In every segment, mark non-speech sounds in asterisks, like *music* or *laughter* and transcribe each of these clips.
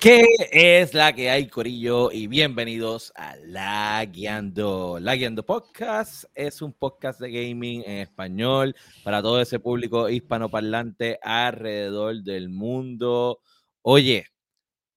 ¿Qué es la que hay, Corillo? Y bienvenidos a La Guiando. La Guiando Podcast es un podcast de gaming en español para todo ese público hispanoparlante alrededor del mundo. Oye,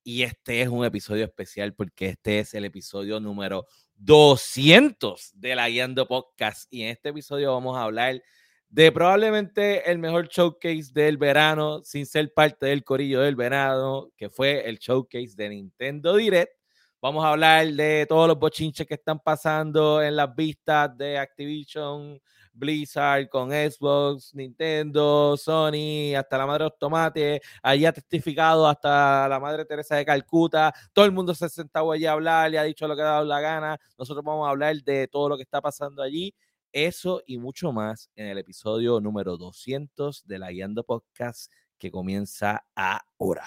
y este es un episodio especial porque este es el episodio número 200 de La Guiando Podcast. Y en este episodio vamos a hablar de probablemente el mejor showcase del verano, sin ser parte del corillo del verano, que fue el showcase de Nintendo Direct. Vamos a hablar de todos los bochinches que están pasando en las vistas de Activision, Blizzard, con Xbox, Nintendo, Sony, hasta la madre de los tomates, allí ha testificado hasta la madre Teresa de Calcuta, todo el mundo se ha sentado allí a hablar, le ha dicho lo que ha dado la gana, nosotros vamos a hablar de todo lo que está pasando allí eso y mucho más en el episodio número 200 de la Guiando Podcast que comienza ahora.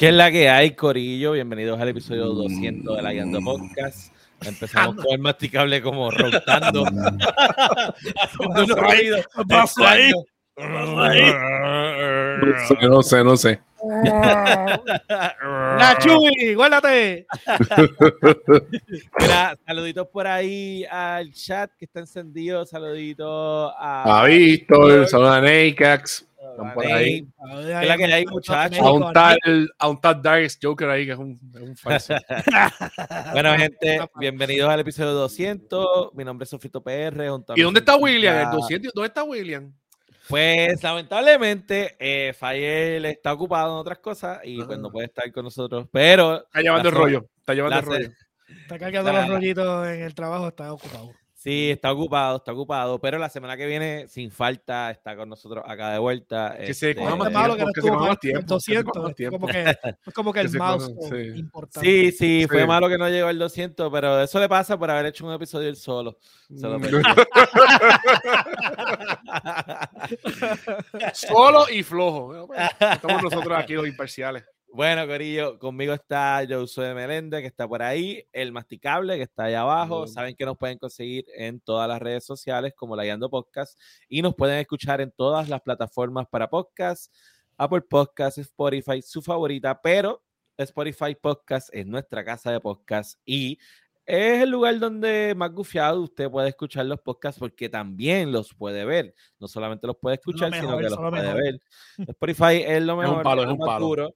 ¿Qué es la que hay, Corillo? Bienvenidos al episodio 200 de la Guiando Podcast. Empezamos con el masticable como rotando. *laughs* pasó ahí? No sé, no sé. *laughs* Nachuy, guárdate. Mira, saluditos por ahí al chat que está encendido. Saluditos a. A Víctor, saludos a Neikax. Están por ahí. Es la que hay, muchachos. A un tal, a un tal Dark Joker ahí que es un, es un falso. *laughs* bueno, gente, bienvenidos al episodio 200. Mi nombre es Sofito PR. ¿Y dónde está William? El 200, ¿Dónde está William? Pues lamentablemente, eh, Fayel está ocupado en otras cosas y pues no puede estar con nosotros. Pero. Está llevando el rollo. Está llevando el rollo. Está cargando los rollitos en el trabajo, está ocupado. Sí, está ocupado, está ocupado, pero la semana que viene, sin falta, está con nosotros acá de vuelta. Que se este, coja más tiempo, que, se coja más tiempo. 200, *laughs* es como que, es como que el mouse sí. importante. Sí, sí, fue malo que no llegó el 200, pero eso le pasa por haber hecho un episodio él solo. Mm. *laughs* solo y flojo. Estamos nosotros aquí los imparciales. Bueno, Corillo, conmigo está Josué Melende, que está por ahí, el masticable, que está ahí abajo. Saben que nos pueden conseguir en todas las redes sociales como La Guiando Podcast y nos pueden escuchar en todas las plataformas para podcast, Apple Podcast, Spotify, su favorita, pero Spotify Podcast es nuestra casa de podcast y es el lugar donde más gufiado usted puede escuchar los podcasts porque también los puede ver. No solamente los puede escuchar, sino que los puede ver. Spotify es lo mejor, es un palo, es un palo.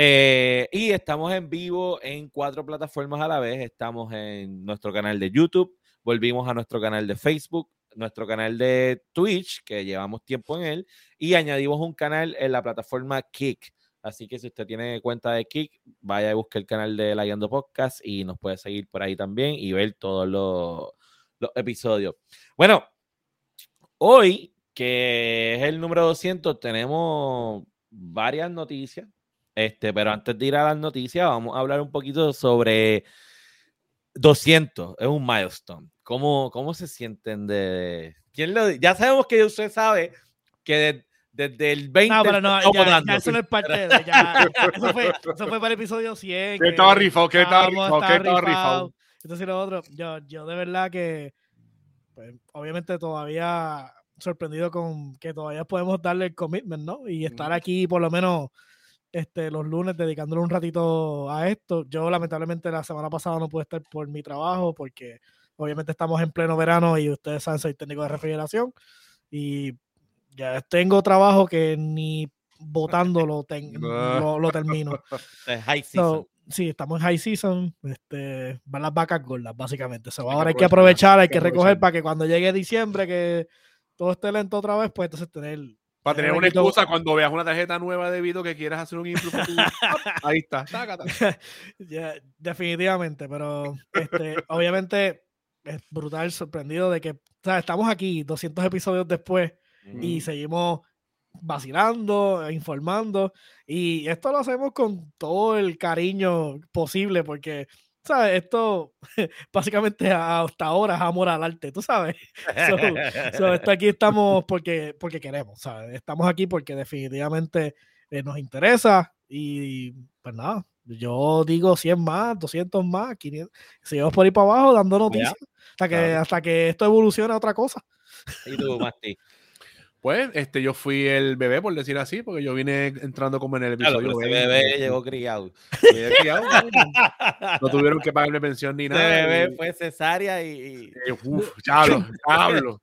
Eh, y estamos en vivo en cuatro plataformas a la vez. Estamos en nuestro canal de YouTube, volvimos a nuestro canal de Facebook, nuestro canal de Twitch, que llevamos tiempo en él, y añadimos un canal en la plataforma Kick. Así que si usted tiene cuenta de Kick, vaya a buscar el canal de La Guiando Podcast y nos puede seguir por ahí también y ver todos los, los episodios. Bueno, hoy, que es el número 200, tenemos varias noticias este, pero antes de ir a las noticias, vamos a hablar un poquito sobre 200. Es un milestone. ¿Cómo, cómo se sienten de... ¿Quién lo, ya sabemos que usted sabe que desde el 20... No, pero no, ya, ya, eso no es parte de... Ya, eso, fue, eso fue para el episodio 100. Que estaba rifado, que estaba rifado, que estaba rifado. Entonces lo otro, yo, yo de verdad que, pues, obviamente todavía sorprendido con que todavía podemos darle el commitment, ¿no? Y estar aquí por lo menos este, los lunes dedicándole un ratito a esto. Yo lamentablemente la semana pasada no pude estar por mi trabajo porque obviamente estamos en pleno verano y ustedes saben, soy técnico de refrigeración y ya tengo trabajo que ni *laughs* votando lo, lo, termino. *laughs* high season. sí, estamos en high season, este, van las vacas gordas, básicamente. ahora hay que aprovechar, hay que recoger para que cuando llegue diciembre, que todo esté lento otra vez, pues entonces tener para tener una excusa cuando veas una tarjeta nueva de Vito que quieras hacer un influ. *laughs* Ahí está. *laughs* definitivamente, pero este, obviamente es brutal, sorprendido de que estamos aquí 200 episodios después y seguimos vacilando, informando y esto lo hacemos con todo el cariño posible porque ¿sabes? Esto *laughs* básicamente hasta ahora es amor al arte, tú sabes. *laughs* So, so, esto aquí estamos porque, porque queremos, ¿sabes? Estamos aquí porque definitivamente eh, nos interesa y pues nada, yo digo 100 más, 200 más, 500, seguimos por ahí para abajo dando noticias hasta que, claro. hasta que esto evolucione a otra cosa. Y tú, Masti. Pues, este, yo fui el bebé, por decir así, porque yo vine entrando como en el Claro, episodio. ese 20. bebé llegó criado. *laughs* Llegué criado, ¿no? No *laughs* tuvieron que pagarme pensión ni nada. bebé y- fue cesárea y. y, uf, diablo, *laughs* diablo.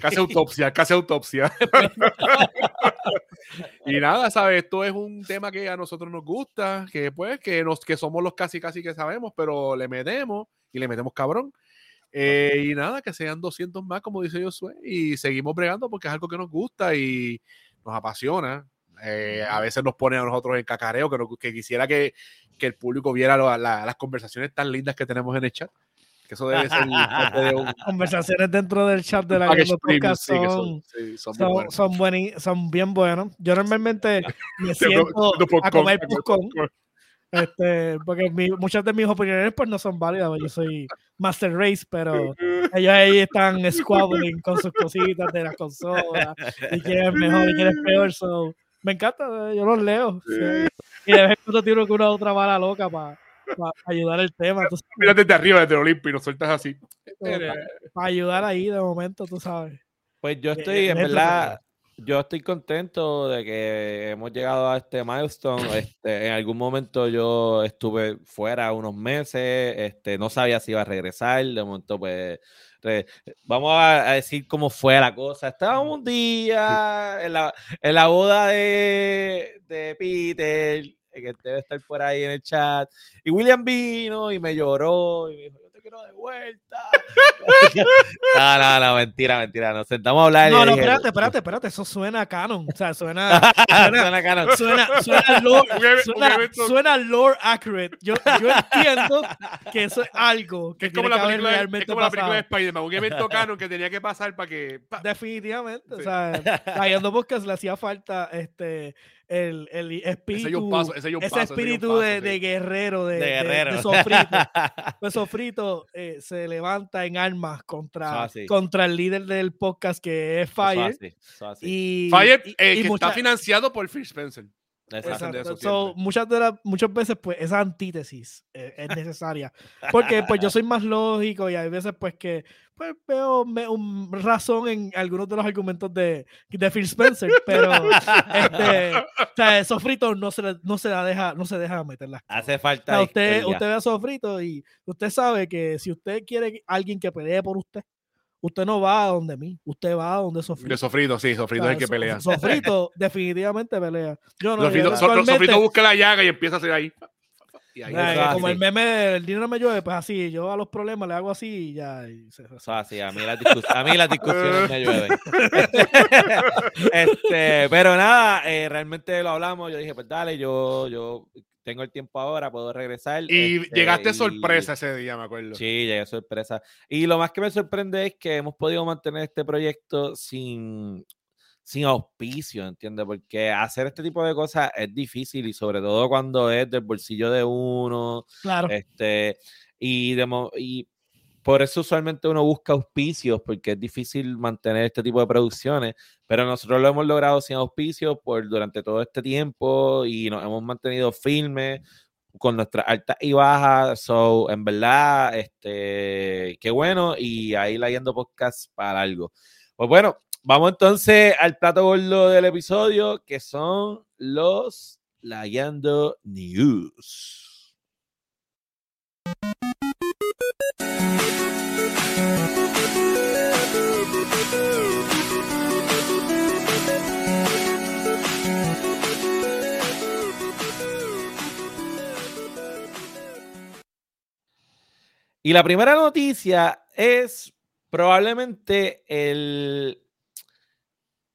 Casi autopsia, casi autopsia. y nada, ¿sabes? Esto es un tema que a nosotros nos gusta, que pues, que, nos, que somos los casi casi que sabemos, pero le metemos y le metemos cabrón. Eh, y nada, que sean 200 más, como dice Josué, y seguimos bregando porque es algo que nos gusta y nos apasiona. Eh, a veces nos pone a nosotros en cacareo, que, nos- que quisiera que, que el público viera lo- la- las conversaciones tan lindas que tenemos en el chat. Que eso debe ser de un *laughs* Conversaciones dentro del chat de la que son, sí, son son, son, bueni- son bien buenos. Yo normalmente *laughs* me siento a comer este, porque mi- muchas de mis opiniones pues no son válidas. Yo soy Master Race, pero *laughs* ellos ahí están squabbling con sus cositas de las consolas y quién es mejor y quién es peor. So, me encanta, eh, yo los leo. sí. Y de vez en cuando tiro que una otra bala loca para ayudar el tema. Mira desde arriba, desde el Olimpo, y nos sueltas así. Para ayudar ahí de momento, tú sabes. Pues yo Eh, estoy, en dentro verdad, yo estoy contento de que hemos llegado a este milestone. Este, en algún momento yo estuve fuera unos meses, este, no sabía si iba a regresar, de momento pues re- vamos a, a decir cómo fue la cosa. Estábamos un día en la, en la boda de, de Peter, que debe estar por ahí en el chat, y William vino y me lloró y me dijo, yo te quiero de vuelta. *laughs* no, no, no, mentira, mentira. Nos sentamos a hablar. No, no, dije, espérate, espérate, espérate. Eso suena a canon. O sea, suena. *laughs* Suena, Suena canon. suena, suena, lore, suena, suena lore accurate. Yo, yo entiendo que eso es algo que Es como, tiene la película, de- es realmente como la película de. Spider-Man, un evento canon que tenía que pasar para que. pa- Definitivamente. O sea, a Yando Podcast le hacía falta este el, el ese espíritu. yo un paso, ese yo un ese paso, ese yo un espíritu paso, de, sí. de guerrero, de, De de- guerrero. de *laughs* sofrito. Pues Sofrito eh, se levanta en armas contra, contra el líder del podcast que es Eso Fire. así, eso así. Y, Fire, y- eh, y que mucha- está financiado por Phil Spencer. Exacto. So, muchas, de las, muchas veces, pues, esa antítesis eh, es necesaria. Porque, pues, yo *laughs* soy más lógico y hay veces, pues, que pues, veo me- un razón en algunos de los argumentos de, de Phil Spencer, pero, este, o sea, Sofrito no se, le- no se la deja, no se deja meter las cosas. Hace O falta. sea, usted, historia. usted ve a Sofrito y usted sabe que si usted quiere alguien que pelee por usted, usted no va a donde mí, usted va a donde Sofrito. De Sofrito, sí, Sofrito O es sea, el que pelea. Sofrito *laughs* definitivamente pelea. Yo no, Sofrito, So- Sofrito busca la llaga y empieza a hacer ahí. Y ahí Ay, Eso es como así. el meme del dinero me llueve, pues así, yo a los problemas le hago así y ya. y se- se- Eso así, a mí las, a mí las discusiones me llueven. *laughs* *laughs* este, pero nada, eh, realmente lo hablamos. Yo dije, pues dale, yo, yo tengo el tiempo ahora, puedo regresar. Y este, llegaste y- sorpresa ese día, me acuerdo. Sí, llegué sorpresa. Y lo más que me sorprende es que hemos podido mantener este proyecto sin, sin auspicio, ¿entiendes? Porque hacer este tipo de cosas es difícil y sobre todo cuando es del bolsillo de uno, Claro. este, y, de mo- y por eso usualmente uno busca auspicios, porque es difícil mantener este tipo de producciones, pero nosotros lo hemos logrado sin auspicios por durante todo este tiempo y nos hemos mantenido firmes con nuestras altas y bajas. So, en verdad, este, qué bueno, y ahí la yendo podcast para algo. Pues bueno, vamos entonces al plato gordo del episodio, que son los Layando News. Y la primera noticia es probablemente el,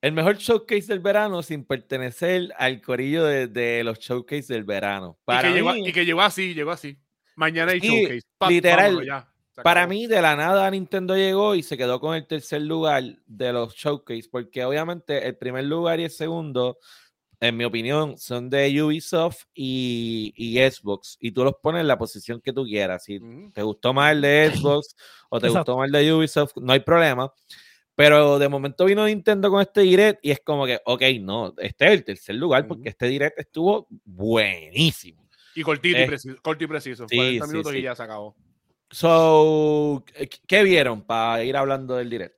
el mejor showcase del verano sin pertenecer al corillo de, de los showcase del verano. Y Para que, llegó, mí, y que llegó así, llegó así. Mañana hay showcase. Literal. ya, para mí, de la nada, Nintendo llegó y se quedó con el tercer lugar de los showcase, porque obviamente el primer lugar y el segundo en mi opinión, son de Ubisoft y, y Xbox. Y tú los pones en la posición que tú quieras. Si Ujú. te gustó más el de Xbox o te Exacto. gustó más el de Ubisoft, no hay problema. Pero de momento vino Nintendo con este direct y es como que, ok, no, este es el tercer lugar porque este direct estuvo buenísimo. Y cortito Eh, y preciso. Corto y preciso. sí, 40 sí, minutos sí. y ya se acabó. So, ¿qué vieron para ir hablando del direct?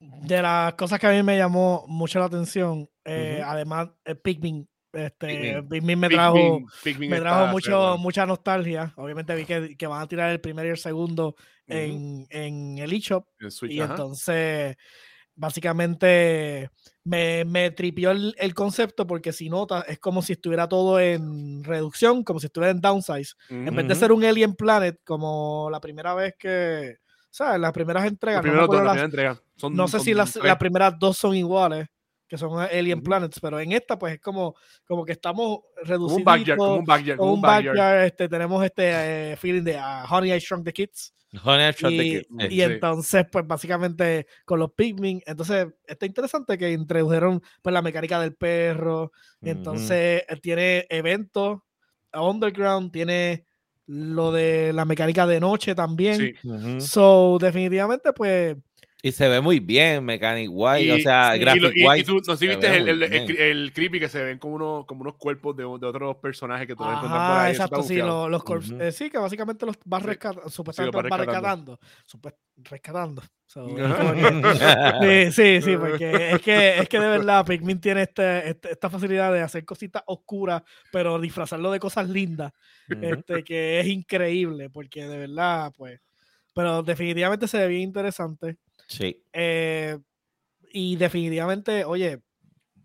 De las cosas que a mí me llamó mucho la atención, eh, Ujú. además, eh, Pikmin. Este, Pikmin. Pikmin, me Pikmin- trajo, Pikmin me está trajo mucho, mucha nostalgia. Obviamente vi que, que van a tirar el primero y el segundo Ujú. en, en el eShop. Y ajá. entonces, básicamente, me, me tripió el, el concepto porque si notas, es como si estuviera todo en reducción, como si estuviera en downsize. En vez de ser un Alien Planet, como la primera vez que, ¿sabes? Las primeras entregas. No me dos, las- entrega. Son- no sé son si las, las primeras dos son iguales, que son Alien. Planets, pero en esta, pues es como, como que estamos reducidos. un backyard, como un backyard, Como un backyard. backyard, este, tenemos este eh, feeling de ah, Honey, I Shrunk the Kids. Honey, I Shrunk the Kids. y Sí. entonces, pues básicamente con los Pikmin, entonces está interesante que introdujeron pues la mecánica del perro, entonces eh, tiene eventos underground, tiene lo de la mecánica de noche también. Sí. So, definitivamente, pues, Y se ve muy bien, Mechanic White, o Y- sea, sí, Y, Graphic y- y White. tú, no sé viste el, el, el, el creepy que se ven como, unos como unos cuerpos de, de otros personajes que tú vas a encontrar por Ajá, ahí. exacto, sí, bufiado. lo- los corpse- Ujú. eh, sí, que básicamente los va Sí. rescatando, supuestamente va los va rescatando. rescatando. So, *laughs* Ajá. que- sí, sí, sí, porque es que, es que de verdad Pikmin tiene este, este- esta facilidad de hacer cositas oscuras, pero disfrazarlo de cosas lindas, este, *laughs* que es increíble, porque de verdad, pues, pero definitivamente se ve bien interesante. Sí. Eh, y definitivamente, oye,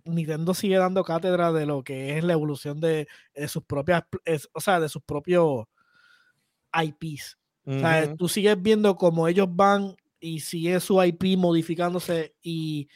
Nintendo sigue dando cátedra de lo que es la evolución de, de sus propias, es- o sea, de sus propios IPs. O sea, Ujú. tú sigues viendo cómo ellos van y sigue su IP modificándose y,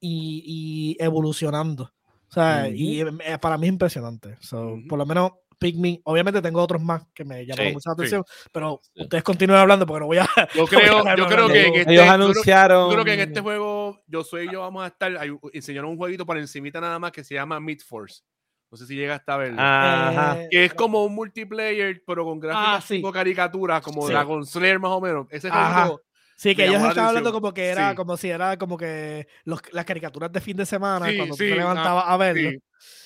y, y evolucionando. O sea, y eh, para mí es impresionante. So. Por lo menos Pikmin, obviamente tengo otros más que me llamaron Sí, mucho la sí. atención, pero Sí. ustedes continúen hablando porque no voy a... Yo *laughs* creo, no, yo creo que en este, Ellos yo creo- anunciaron. Yo creo que en este juego, yo soy y yo vamos a estar. hay- enseñaron un jueguito por encimita nada más que se llama Meat Force. No sé si llega hasta a verlo. Ajá. Eh, que es como un multiplayer, pero con gráficas Ah, caricaturas, como Sí. Dragon Slayer más o menos. Ese Ajá. jueguito. Sí, que ellos estaban hablando atención. como que era, Sí. como si era como que los, las caricaturas de fin de semana, Sí, cuando tú sí, te ah, levantabas a verlo.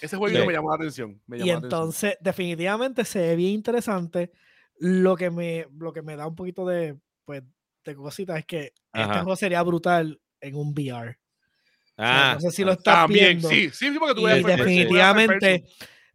Ese jueguito Sí. me llamó la atención. Me llamó Y la atención. entonces, definitivamente se ve bien interesante. Lo que me, lo que me da un poquito de, pues, de cositas es que este Ajá. juego sería brutal en un VR. Ah, no sé si lo estás También, viendo. sí, sí, sí, porque tú y definitivamente,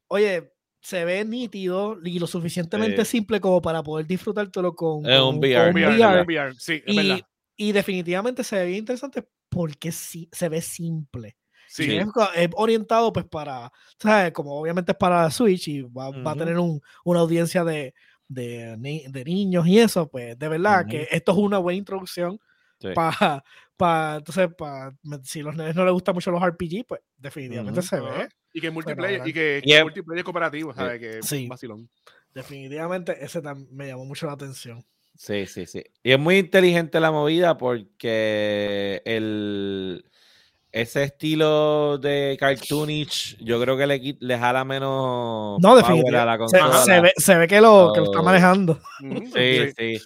oye, se ve nítido y lo suficientemente Sí. simple como para poder disfrutártelo con, En con un VR, con VR, un VR, sí, es Y, verdad. y definitivamente se ve bien interesante porque sí, se ve simple. Sí, Y es, orientado pues para, ¿sabes? Como obviamente es para Switch y va, va a tener un- una audiencia de, de, ni- de niños y eso, pues de verdad que esto es una buena introducción Sí. para, para, entonces, para, si los nenes no les gustan mucho los RPG, pues definitivamente se ve. Y que multiplayer, y que, que Y es- multiplayer cooperativo, ¿sabes? Que es Sí. un vacilón. Definitivamente ese me llamó mucho la atención. Sí, sí, sí. Y es muy inteligente la movida porque el ese estilo de cartoonish, yo creo que le, le jala menos No, power a la Se, consola. se ve, se ve que lo, que lo está manejando. Ujú, Sí, sí.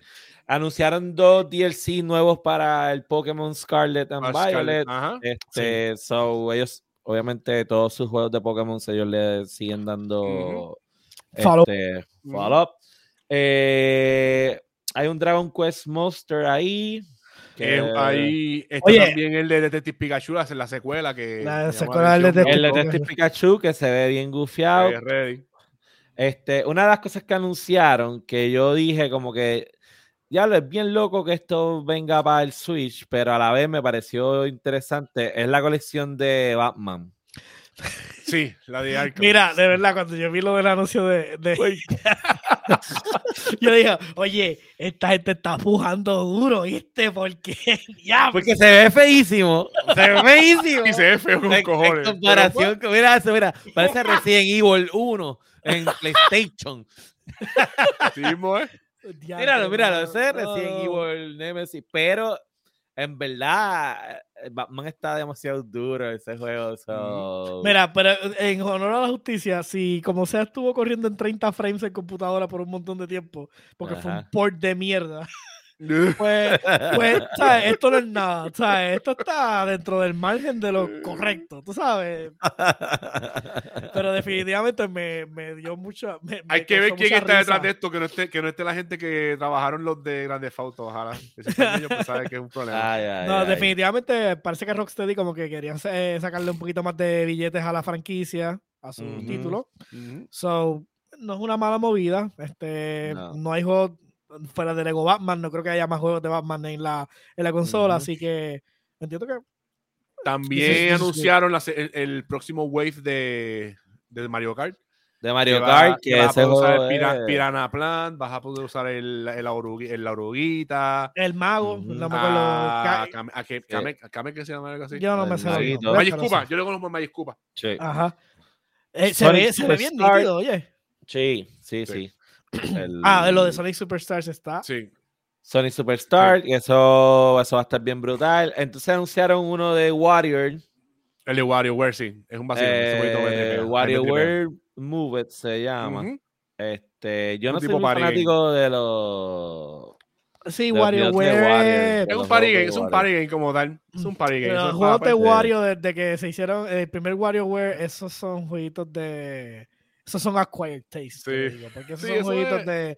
Anunciaron dos DLC nuevos para el Pokémon Scarlet and Violet. Ajá. Este, so ellos, obviamente, todos sus juegos de Pokémon ellos le siguen dando Ujú. Follow. este, follow up. Eh, hay un Dragon Quest Monster ahí. Que- Eh, ahí está Oye. también el de Detective Pikachu, la, la secuela que. La secuela del. Detective el. Detective Pikachu, que se ve bien gufiado. Ready. Este, una de las cosas que anunciaron, que yo dije como que ya lo es bien loco que esto venga para el Switch, pero a la vez me pareció interesante, es la colección de Batman. Sí, la de Arkham. Mira, de verdad, cuando yo vi lo del anuncio de. de- *laughs* yo dije, oye, esta gente está pujando duro, ¿viste? Porque *laughs* ya. Porque se ve feísimo, se ve feísimo. Y se ve feo con En- en cojones. comparación con, mira eso, mira, parece Resident Evil 1 en PlayStation. Pero, *laughs* sí ¿eh? Míralo, míralo, ese es Resident no. Evil Nemesis, pero en verdad, Batman está demasiado duro ese juego. so- Mira, pero en honor a la justicia, si como sea estuvo corriendo en 30 frames en computadora por un montón de tiempo, porque fue un Ajá. port de mierda, *laughs* pues, *laughs* pues ¿sabes? esto no es nada, ¿sabes? Esto está dentro del margen de lo correcto, tú sabes. Pero definitivamente me, me dio mucho. me- me Hay que ver quién mucha está detrás de esto, que no esté, que no esté la gente que trabajaron los de Grande Auto, ojalá. Ellos, pues saben que es un problema. Ay, ay, No, ay. definitivamente parece que Rocksteady como que querían eh, sacarle un poquito más de billetes a la franquicia, a su título. So, no es una mala movida. Este, No. no. hay juegos fuera de Lego Batman, no creo que haya más juegos de Batman en la, en la consola, Ujú. así que entiendo que También anunciaron la el, el próximo wave de, de Mario Kart. de Mario Kart, que que vas a poder usar el Pira- es- Piranha Plant, vas a poder usar el, el, el- la oruguita. el mago, Ujú. no me acuerdo. A, Ca- Kame- a que- Kame- a Kame, que se llama algo así. yo no me el sé. Magic yo lo conozco como Magic Koopa. Sí, Ajá. Eh, se, ve, se ve bien nítido, oye. sí, sí. Sí. sí. El- Ah, lo de Sonic Superstars está. Sí. Sonic Superstar, y eso, eso va a estar bien brutal. Entonces anunciaron uno de Warrior. El de WarioWare, sí. Es un vacío. eh, WarioWare Move It se llama. Este, yo Un no soy muy game. fanático de los. Sí, WarioWare. Wario. Es un party game, es un party game como tal. Es un party game. Los juegos de Wario, desde que se hicieron el primer WarioWare, esos son jueguitos de. Esos son acquired taste. te Sí. digo, porque esos Sí, son jueguitos es- de.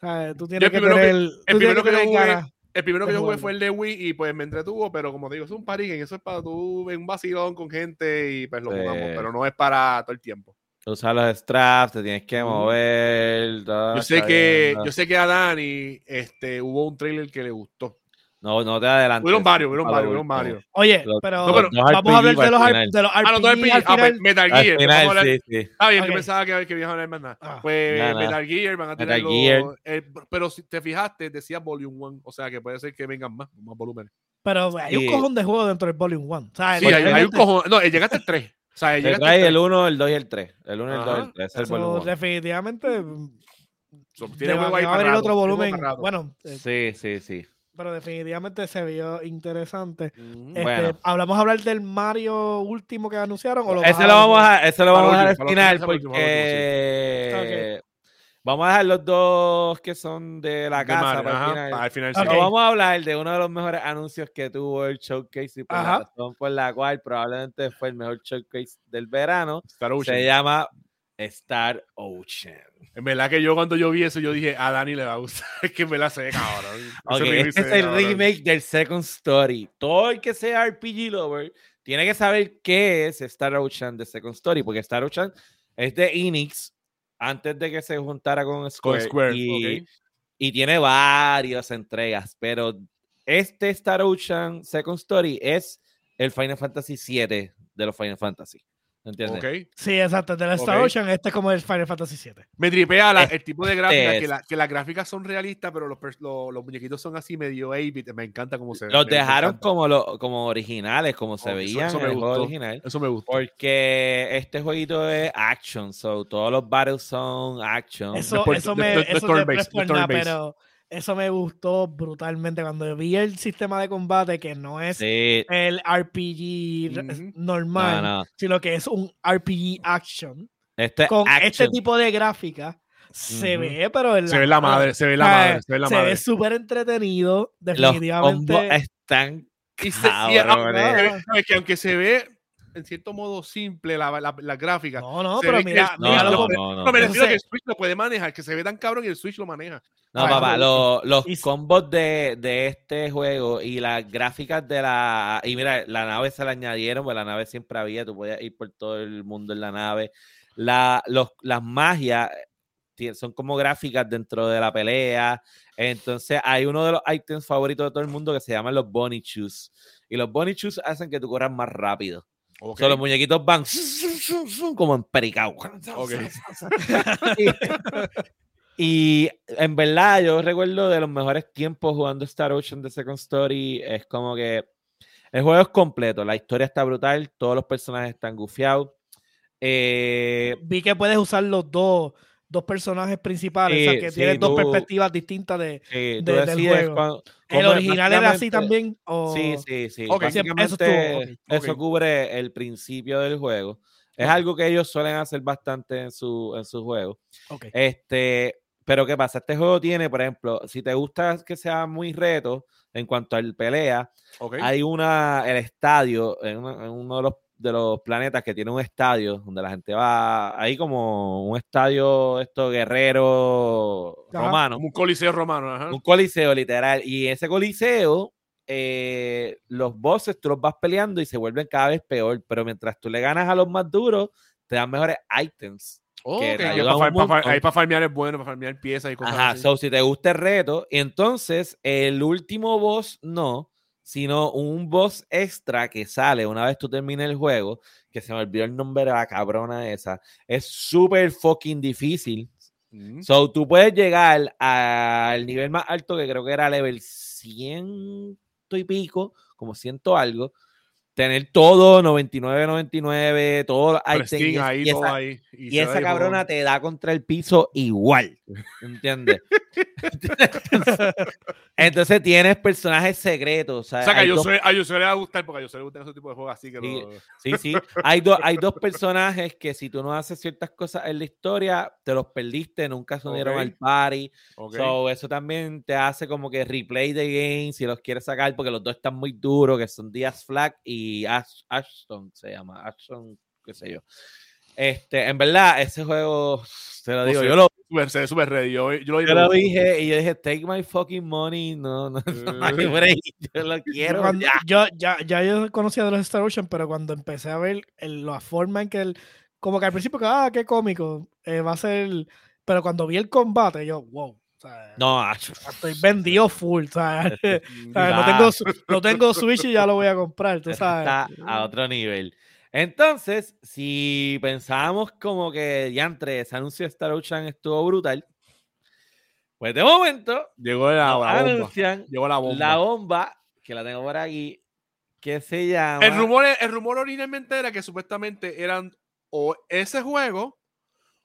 ¿sabes? Tú tienes que primero que- tener. el tú tienes primero que yo tener jugué-. El primero que yo jugué fue el de Wii y pues me entretuvo, pero como digo, es un party game, eso es para tú en un vacilón con gente y pues lo Sí. jugamos, pero no es para todo el tiempo. Usar los straps, te tienes que mover. todo Yo sé que, yo sé que a Dani este, hubo un trailer que le gustó. No, no te adelantes. Hubieron varios, hubieron varios, hubieron varios. Oye, pero, no, pero- vamos a hablar RPG de los, final. de los Ah, no, RPG al Ah, pues, final. Metal Al Gear. final, hablar- sí, sí. Está bien, Ok. yo pensaba que, que iban a hablar más nada. Ah. Pues Nada. Metal Gear van a Metal tener eh, pero si te fijaste, decía Volume 1, o sea que puede ser que vengan más, más volúmenes. Pero hay un Sí. cojón de juegos dentro del Volume 1. Sí, hay, hay un cojón. No, eh, llegaste al 3. O sea, *laughs* Te llegaste al trae 3. el 1, el 2 y el 3. El 1, el 2 y el 3. Es el So, volumen. definitivamente. Tiene juego va ahí a para abrir otro juego volumen. Bueno, eh, Sí, sí, sí. Pero definitivamente se vio interesante. Ujú. Este, Bueno. ¿Hablamos a hablar del Mario último que anunciaron? ¿o lo Ese lo vamos a, ese lo vamos a dejar al final porque vamos a dejar los dos que son de la De casa Mario, para ajá, final. para el final. Sí. Vamos a hablar de uno de los mejores anuncios que tuvo el showcase y por la Ajá. razón por la cual probablemente fue el mejor showcase del verano. Star Ocean. Se llama Star Ocean. En verdad que yo cuando yo vi eso, yo dije, a Dani le va a gustar. *laughs* Es que me la sé, cabrón. Ese Ok, remake este es el cabrón. remake del Second Story. Todo el que sea RPG lover tiene que saber qué es Star Ocean de Second Story, porque Star Ocean es de Enix antes de que se juntara con Square, Con Square, y, ok. y tiene varias entregas, pero este Star Ocean Second Story es el Final Fantasy VII de los Final Fantasy. ¿Entiendes? Ok. Sí, exacto. Del Star Ok. Ocean, este es como el Final Fantasy VII. Me tripea la- Este el tipo de gráfica, que, es- la- que las gráficas son realistas, pero los, los, los muñequitos son así medio 8-bit. Me encanta cómo se ven. Los me- me dejaron como, lo- como originales, como se Oh, eso- veían eso en me el juego gustó. original. Eso me gusta. Porque este jueguito es action, so todos los battles son action. Eso, Después- eso de- me, de- de eso de nada, based. pero eso me gustó brutalmente cuando vi el sistema de combate que no es Sí, el RPG normal, no, no. sino que es un RPG action Este con este tipo de gráfica. Se ve, pero en Se ve la madre, se ve la sea, madre, se ve la se madre. ve súper entretenido, los definitivamente. combos están Y se- se sabes que aunque se ve en cierto modo simple la, la, la gráfica. No, no, se pero mira, No, mira no, no, no. No, me refiero que se- el Switch lo puede manejar, que se ve tan cabrón y el Switch lo maneja. No, Ah, papá, lo- los y- combos de, de este juego y las gráficas de la... Y mira, la nave se la añadieron, pues la nave siempre había, tú podías ir por todo el mundo en la nave. La, los, las magias ti- son como gráficas dentro de la pelea. Entonces hay uno de los ítems favoritos de todo el mundo que se llaman los Bunny Shoes. Y los Bunny Shoes hacen que tú corras más rápido. O sea, los muñequitos van como en pericao. *laughs* Y en verdad, yo recuerdo de los mejores tiempos jugando Star Ocean de Second Story. Es como que el juego es completo, la historia está brutal, todos los personajes están gufiados. Eh, vi que puedes usar los dos dos personajes principales, o sea, que sí, tienen dos perspectivas distintas de... Sí, de- del juego. ¿El original era así también? O... Sí, sí, sí. Siempre- eso estuvo, cubre el principio del juego. Es algo que ellos suelen hacer bastante en su, en sus juegos. Ok. Este, pero ¿qué pasa? Este juego tiene, por ejemplo, si te gusta que sea muy reto en cuanto al pelea, hay una, el estadio, en, una- en uno de los, de los planetas que tiene un estadio donde la gente va, ahí como un estadio, esto guerrero Ajá. romano, Como un coliseo romano. Ajá. un coliseo literal. Y ese coliseo, eh, los bosses tú los vas peleando y se vuelven cada vez peor, pero mientras tú le ganas a los más duros, te dan mejores items. Oh, que ok, te ya ayuda pa' un fa- pa- montón. ahí para farmear es bueno, para farmear piezas y cosas Ajá, así. so si te gusta el reto, y entonces el último boss no, sino un boss extra que sale una vez tú termines el juego, que se me olvidó el nombre de la cabrona esa, es súper fucking difícil. Mm. So tú puedes llegar al nivel más alto que creo que era level 100 y pico, como ciento algo, tener todo 99, 99, todos los items, Prestige y es- ahí, y todo esa- ahí. y esa cabrona te da contra el piso igual. *laughs* ¿Entiendes? *laughs* *laughs* entonces, tienes personajes secretos. O sea, O sea, que a hay dos- Josué, a Josué le va a gustar porque a Josué le gustan ese tipo de juegos así que Sí. lo- sí, sí. Hay, dos hay dos *laughs* personajes que si tú no haces ciertas cosas en la historia, te los perdiste, nunca se unieron Ok. al party. Ok. So, eso también te hace como que replay the game si los quieres sacar, porque los dos están muy duros, que son Díaz Flag y Ash- Ashton, se llama. Ashton, qué sé yo. Este, en verdad, ese juego, te lo digo, sé. yo lo Super, se ve súper ready. Yo, yo lo, Yo lo dije y yo dije, take my fucking money. No, no, no hay Eh. *laughs* break, Yo lo quiero. cuando- ya. yo ya, ya yo conocía de los Star Ocean, pero cuando empecé a ver el- la forma en que el, como que al principio que, ah, qué cómico, eh, va a ser, pero cuando vi el combate, yo, wow, o sea, No, acho, estoy vendido full, o sea, Este, *laughs* o sea, no, Ah. *laughs* tengo, no tengo Switch y ya lo voy a comprar, tú sabes. está a otro nivel. Entonces, si pensábamos como que ya entre ese anuncio de Star Ocean estuvo brutal, pues de momento Llegó la, la bomba. anuncian Llegó la bomba. la bomba, que la tengo por aquí, que se llama... el, rumor, el rumor originalmente era que supuestamente eran o ese juego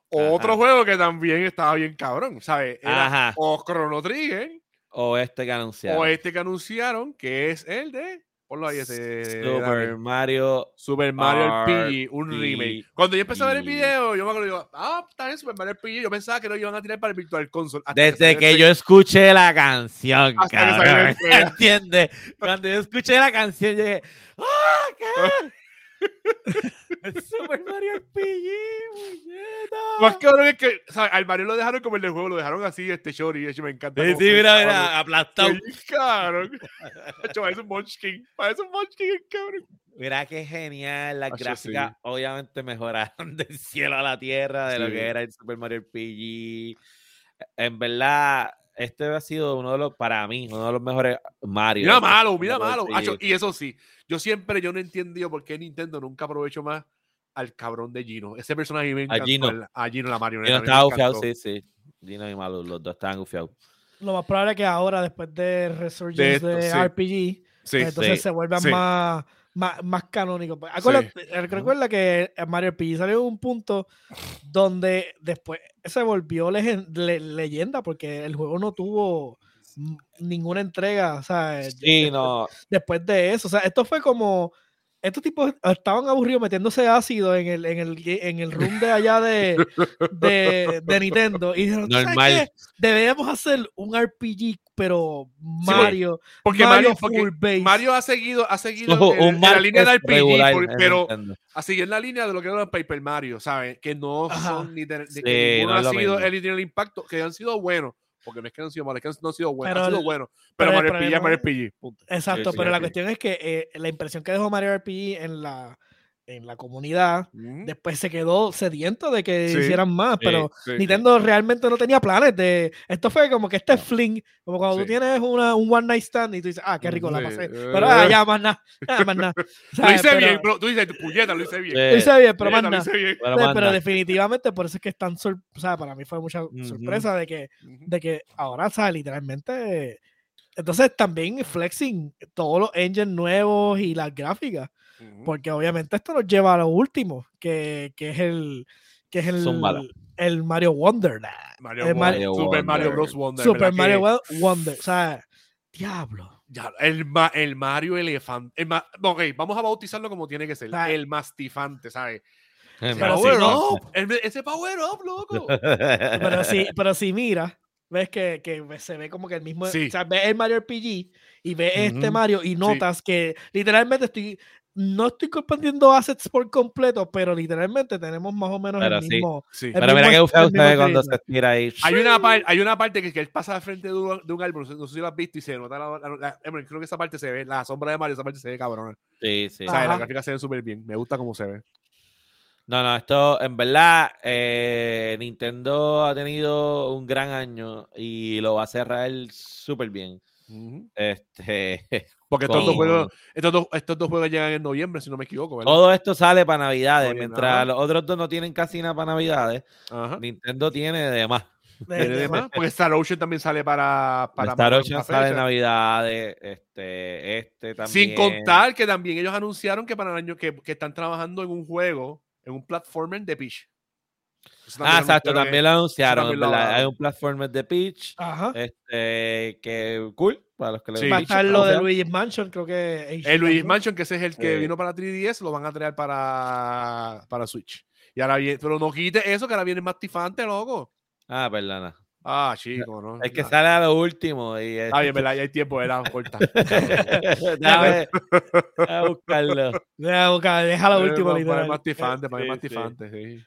o Ajá. otro juego que también estaba bien cabrón, ¿sabes? Era Ajá. o Chrono Trigger O este que anunciaron. o este que anunciaron que es el de ponlo ahí ese Super Daniel. Mario Super Mario RPG, un remake. Cuando yo empecé a ver el video, yo me acuerdo, digo, ah, está en Super Mario RPG. Yo pensaba que lo iban a tirar para el Virtual Console. Desde que el- yo escuché la canción, que cabrón. ¿Entiendes? Cuando yo escuché la canción, yo dije, ¡ah, qué! *laughs* Super Mario RPG, muñeca. Más cabrón es que, ¿sabes? Al Mario lo dejaron como el del juego, lo dejaron así, este short, y eso me encanta. Sí, sí, mira, mira, aplastado. Cabrón. Parece un Munchkin. Parece un Munchkin, cabrón. Mira qué genial, las Hacho, gráficas sí. obviamente mejoraron *laughs* del cielo a la tierra de lo que era el Super Mario RPG. En verdad, este ha sido uno de los, para mí, uno de los mejores Mario. Mira del malo, mira malo. Hacho, y eso sí, yo siempre, yo no he entendido por qué Nintendo nunca aprovecho más al cabrón de Gino. Ese personaje me encantó. Gino. el- A Gino, la marioneta. no a mí me estaba encantó. sí, sí. Gino y Malo, los dos estaban bufiados. Lo más probable es que ahora, después de Resurgence esto, de, sí. RPG, Sí, pues entonces sí, se vuelvan sí. más, más, más canónicos. Pues, acuérdate- eh, Recuerda que Mario RPG salió en un punto donde después se volvió le- leyenda porque el juego no tuvo ninguna entrega. O sea, Sí, después- no. después de eso. O sea, esto fue como. Estos tipos estaban aburridos metiéndose ácido en el, en el, en el room de allá de, de, de Nintendo. Y dijeron, *laughs* "¿Tú sabes Normal. qué? Deberíamos hacer un RPG, pero Mario. Porque Mario Mario, porque full base. Mario ha seguido, ha seguido No, la Mario línea de es RPG, regular por- en pero la línea de lo que eran Paper Mario, ¿sabes? Que no Ajá. son ni de, de Sí, que ninguno no ha sido el, el impacto, que han sido buenos, porque no es que han sido malos, es que han- no han sido buenos, Pero han sido buenos. pero Mario RPG es Mario RPG. punto. Exacto, sí, pero la sí. cuestión es que eh, la impresión que dejó Mario RPG en la, en la comunidad, Mm. después se quedó sediento de que Sí, hicieran más, pero Sí, sí. Nintendo realmente no tenía planes de. Esto fue como que este fling, como cuando tú tienes una, un one night stand y tú dices, ah, qué rico la pasé. Pero ah, ya más nada, *laughs* ya más nada. *laughs* Lo hice Pero- bien, bro. Tú dices, puñeta, lo hice bien. Lo hice bien, pero más nada. Pero pero definitivamente por eso es que es tan sor- o sea, para mí fue mucha sorpresa de que, de que ahora, o sea, literalmente. Entonces también flexing todos los engines nuevos y las gráficas. Porque obviamente esto nos lleva a lo último, que, que es el que es el, el Mario Wonderland. Mario El Wonder, Mario Super Wonder. Mario Bros. Wonder. Super ¿verdad Mario que- Wo- Wonder. O sea, diablo. Ya, el, ma- el Mario elefante. el ma- ok, vamos a bautizarlo como tiene que ser. El mastifante, ¿sabes? Pero power sí, up. el- ese power up, loco. *laughs* Pero si, *laughs* pero si mira, ves que, que se ve como que el mismo. Sí. O sea, ves el Mario RPG y ves este. Mario y notas que literalmente estoy. No estoy compartiendo assets por completo, pero literalmente tenemos más o menos Pero el sí. mismo. Sí. el Pero mira mismo que el se mismo ve cuando se estira ahí. Hay una, par- hay una parte que, que él pasa al frente de un, de un árbol, no sé, si lo has visto y se nota la, la- la- Emily, creo que esa parte se ve, la sombra de Mario, esa parte se ve cabrón. Sí, sí. O sea, Ajá. la gráfica se ve súper bien, me gusta cómo se ve. No, no, esto en verdad eh, Nintendo ha tenido un gran año y lo va a cerrar súper bien. Este, *laughs* Porque estos, Con- dos juegos, estos, dos, estos dos juegos llegan en noviembre, si no me equivoco, ¿verdad? todo esto sale para Navidades, Oye, mientras ajá. los otros dos no tienen casi nada para Navidades. Ajá. Nintendo tiene de más. de- ¿Tiene de- de más? Porque Star Ocean también sale para, para Star Ocean sale en. Navidades, este, este también. Sin contar que también ellos anunciaron que para el año que, que están trabajando en un juego, en un platformer de Peach. Ah, exacto, anunciaron también lo anunciaron. también en lo verdad. Hay un platformer de Peach, Ajá. este, que cool, para los que les Sí. Va a Peach, estar lo de Luigi's Mansion, creo que. El Luigi's ¿no? Mansion, que ese es el que Sí. vino para 3DS, lo van a traer para, para Switch. Y ahora viene, pero no quite eso, que ahora viene más tifante, loco. Ah, perdona. Ah, chico, ¿no? Es que Ah, sale a lo último. Y Está bien, ¿verdad? Ya hay tiempo, ¿verdad? Corta. *laughs* Déjame, *laughs* déjame buscarlo. Deja buscar, deja la Eh, última para- para el más tifante, para el más tifante, sí.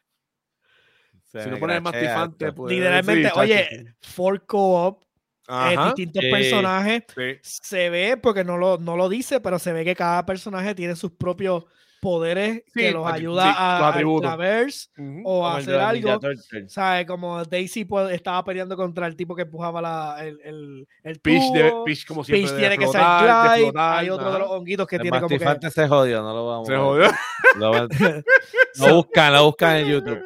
Se Si no pones el más crachea tifante, esto. pues. Literalmente, sí, oye, chacho, sí. for co-op, eh, distintos sí. personajes. sí. Se ve, porque no lo, no lo dice, pero se ve que cada personaje tiene sus propios poderes que los atri- ayuda sí, a, los a atributos. traverse o a Como hacer algo. ¿Sabes? Como Daisy pues, estaba peleando contra el tipo que empujaba la, el, el, el Peach, debe- tubo. Peach como siempre Peach tiene que ser glide. Hay otro de los honguitos que El tiene como que. Mastifante se jodió, no lo vamos Se jodió. *laughs* Lo buscan, lo buscan en YouTube.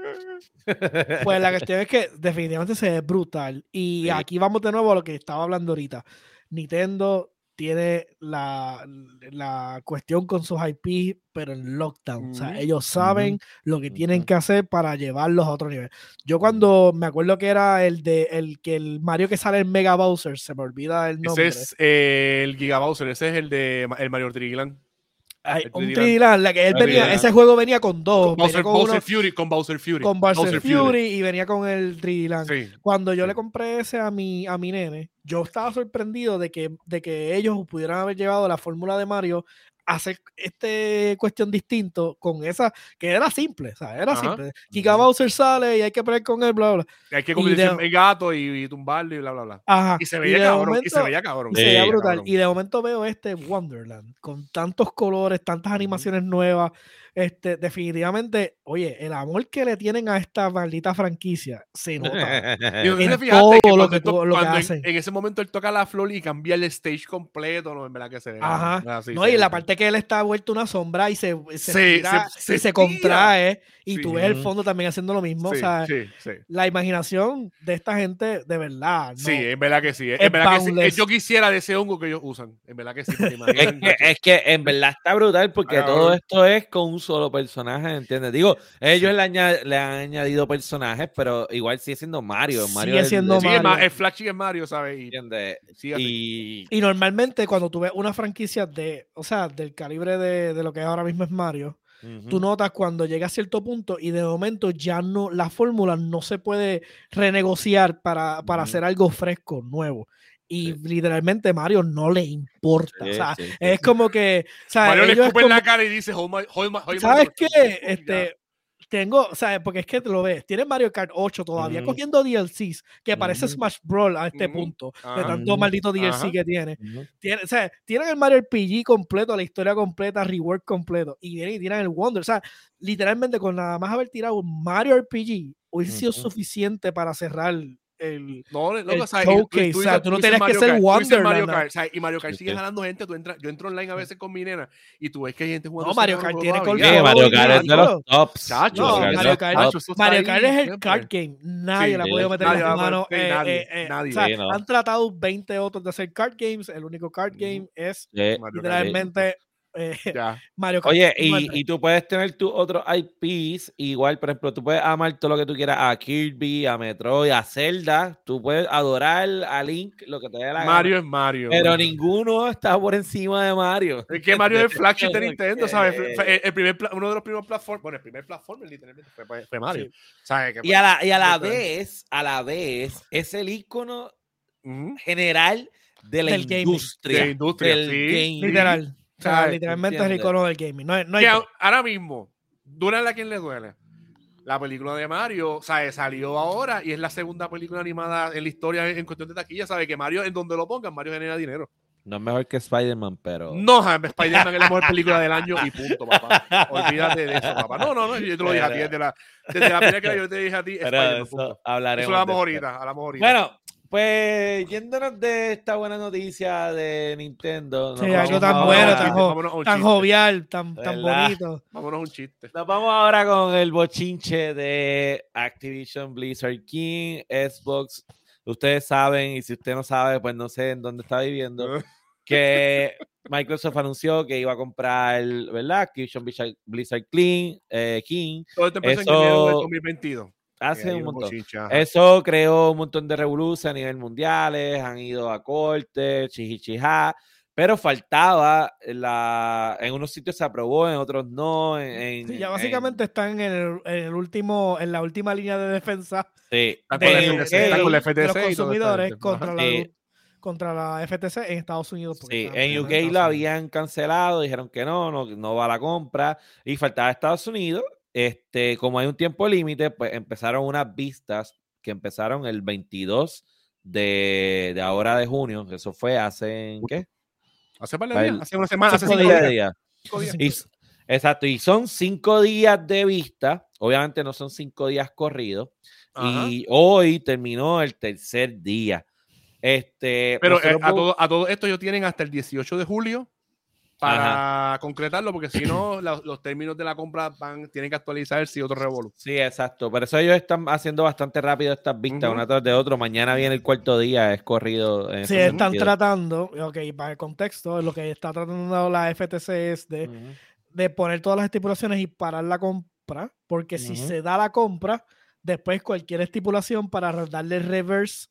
Pues la cuestión es que definitivamente se ve brutal. Y Sí. aquí vamos de nuevo a lo que estaba hablando ahorita. Nintendo tiene la, la cuestión con sus IP, pero en lockdown. O sea, ellos saben lo que tienen que hacer para llevarlos a otro nivel. Yo cuando me acuerdo que era el de el que el Mario que sale en Mega Bowser, se me olvida el nombre. Ese es eh, el Giga Bowser, ese es el de el Mario Triglan. Ay, un 3D 3D Land, la que él El venía, 3D Land. ese juego venía con dos. Bowser, con, Bowser uno- Fury, con Bowser Fury. con Bowser Fury, y venía con el 3D Land. Sí. Cuando yo le compré ese a mi, a mi nene, yo estaba sorprendido de que, de que ellos pudieran haber llevado la fórmula de Mario hacer este cuestión distinto con esa, que era simple, o sea, era Ajá. simple. Giga Bowser sale y hay que pelear con él, bla, bla. Hay que Y convertirse de- en gato y, y tumbarlo y bla, bla, bla. Ajá. Y se y veía de cabrón, y momento- se veía cabrón. y se veía brutal. cabrón. Y de momento veo este Wonderland con tantos colores, tantas animaciones nuevas. Este, definitivamente, oye, el amor que le tienen a esta maldita franquicia se *laughs* nota. En todo que lo que tú- lo que hacen. En, ese momento él toca la flor y cambia el stage completo, no, en verdad que se ve. Ajá. Ah, sí, no, se y ve la parte que él está vuelto una sombra y se, se, Se- estira se- y se contrae y Sí. tú ves el fondo también haciendo lo mismo. Sí, o sea, sí, sí. la imaginación de esta gente, de verdad. No. Sí, en verdad que sí. En Es verdad que sí. boundless. Yo quisiera de ese hongo que ellos usan. En verdad que sí. Es que, es que en verdad está brutal porque Ah, todo esto es con un solo personaje, ¿entiendes? Digo, ellos le, le han añadido personajes, pero igual sigue siendo Mario. Mario Sigue el- siendo el- Mario. ma- el flagship es Mario, ¿sabes? Y. Y Y normalmente cuando tú ves una franquicia de, o sea, del calibre de, de lo que ahora mismo es Mario, Ujú. tú notas cuando llega a cierto punto y de momento ya no, la fórmula no se puede renegociar para, para hacer algo fresco, nuevo. Y literalmente Mario no le importa. Sí, o sea, sí, sí, es sí. como que. O sea, Mario le escupe en como- la cara y dice, hold my, hold my, hold my ¿Sabes horse". qué? Este, tengo, o sea, porque es que te lo ves, tiene Mario Kart 8 todavía Ujú. cogiendo DLCs que parece Ujú. Smash Bros. a este Ujú. punto, de Ajá. tanto maldito DLC Ajá. que tiene. Tiene, o sea, tienen el Mario RPG completo, la historia completa, rework completo, y vienen y tiran el Wonder. O sea, literalmente con nada más haber tirado un Mario RPG, hubiese sido suficiente para cerrar el. No, loco, el o sea, y tú- showcase, tú o sea, dices- tú no tenías que ser dices Mario Wonderland, Kart, o sea, y Mario Kart sigue sí. jalando gente. Tú entras, yo entro online a veces con mi nena y tú ves que hay gente jugando. No, Mario Kart tiene. Sí, Todo Mario Kart es de los tops. Chacho, No, Mario Kart Mario los Kart, Chacho, Mario es el card game. Nadie Sí, le ha podido meter Nadie las va a poder- manos. sí, eh, nadie, eh, eh. Han tratado 20 otros de hacer card games. El único card game es literalmente eh, Ya. *laughs* Mario Kart. Oye, y, y tú puedes tener tus otros IPs, igual, por ejemplo, tú puedes amar todo lo que tú quieras a Kirby, a Metroid, a Zelda, tú puedes adorar a Link, lo que te dé la gana, Mario es Mario. pero ninguno está por encima de Mario. Es que Mario es el *laughs* flagship de Nintendo, ¿sabes? El primer, uno de los primeros platforms, bueno, el primer platform literalmente fue, Mario. Sí. ¿Sabes? Y a la, y a la Ujú. vez, a la vez, es el icono general de la Del gaming. industria. De la industria, del sí. Literal. O sea, ¿Sabes? literalmente es el ¿Entiendes? icono del gaming. No, no hay Que ahora mismo, duele a quien le duele. La película de Mario, ¿sabes? Salió ahora y es la segunda película animada en la historia en, cuestión de taquilla, ¿sabes? Que Mario, en donde lo pongan, Mario genera dinero. No es mejor que Spider-Man, pero. No, Spider-Man es la mejor película del año y punto, papá. *laughs* Olvídate de eso, papá. No, no, no, yo te lo dije a ti desde la, desde la primera que yo te dije a ti, *laughs* pero eso hablaremos. Eso hablamos ahorita, hablamos ahorita. Bueno, pues yéndonos de esta buena noticia de Nintendo. Sí, algo tan ahora- bueno, tan jo- vámonos a un Tan jovial, tan, tan bonito. Vámonos a un chiste. Nos vamos ahora con el bochinche de Activision Blizzard King, Xbox. Ustedes saben, y si usted no sabe, pues no sé en dónde está viviendo, que Microsoft anunció que iba a comprar, ¿verdad? Activision Blizzard, Blizzard Clean, eh, King Todo esto empezó Eso- en enero del 2022. Hace un montón. Eso creó un montón de revoluciones a nivel mundiales, han ido a corte, chihichijá, pero faltaba la, en unos sitios se aprobó, en otros no. En, en- Sí, ya en- básicamente están en el, en el último, en la última línea de defensa sí. Están con la de- FTC, están con la de FTC los consumidores contra la, Sí. contra la FTC en Estados Unidos. Sí, en UK lo habían cancelado, dijeron que no, no, no va a la compra y faltaba Estados Unidos. Este, como hay un tiempo límite, pues empezaron unas vistas que empezaron el 22 de, de ahora de junio. Eso fue hace, ¿en ¿qué? Hace par de días, hace una semana, hace Cinco cinco días de días. día. cinco días. Y s- exacto, y son cinco días de vista. Obviamente no son cinco días corridos. Ajá. Y hoy terminó el tercer día. Este, Pero eh, a, todo, a todo esto ellos tienen hasta el 18 de julio para concretarlo, porque si no, los términos de la compra van, tienen que actualizarse y otro revolú. Sí, exacto. Por eso ellos están haciendo bastante rápido estas vistas, Ujú. una tras de otro. Mañana viene el cuarto día, es corrido. en Sí, están sentido. tratando, ok, para el contexto, lo que está tratando la FTC es de, de poner todas las estipulaciones y parar la compra, porque si se da la compra, después cualquier estipulación para darle reverse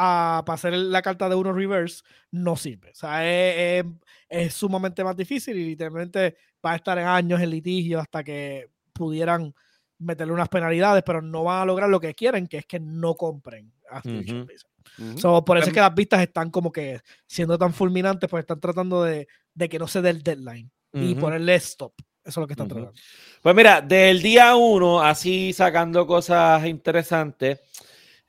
a para hacer la carta de uno reverse no sirve. O sea, es, es- es sumamente más difícil y literalmente va a estar en años en litigio hasta que pudieran meterle unas penalidades, pero no van a lograr lo que quieren, que es que no compren Activision Ujú. Blizzard. So, por eso es Em- que las vistas están como que siendo tan fulminantes, pues están tratando de, de que no se dé el deadline y Ujú. ponerle stop. Eso es lo que están tratando. Pues mira, del día uno, así sacando cosas interesantes,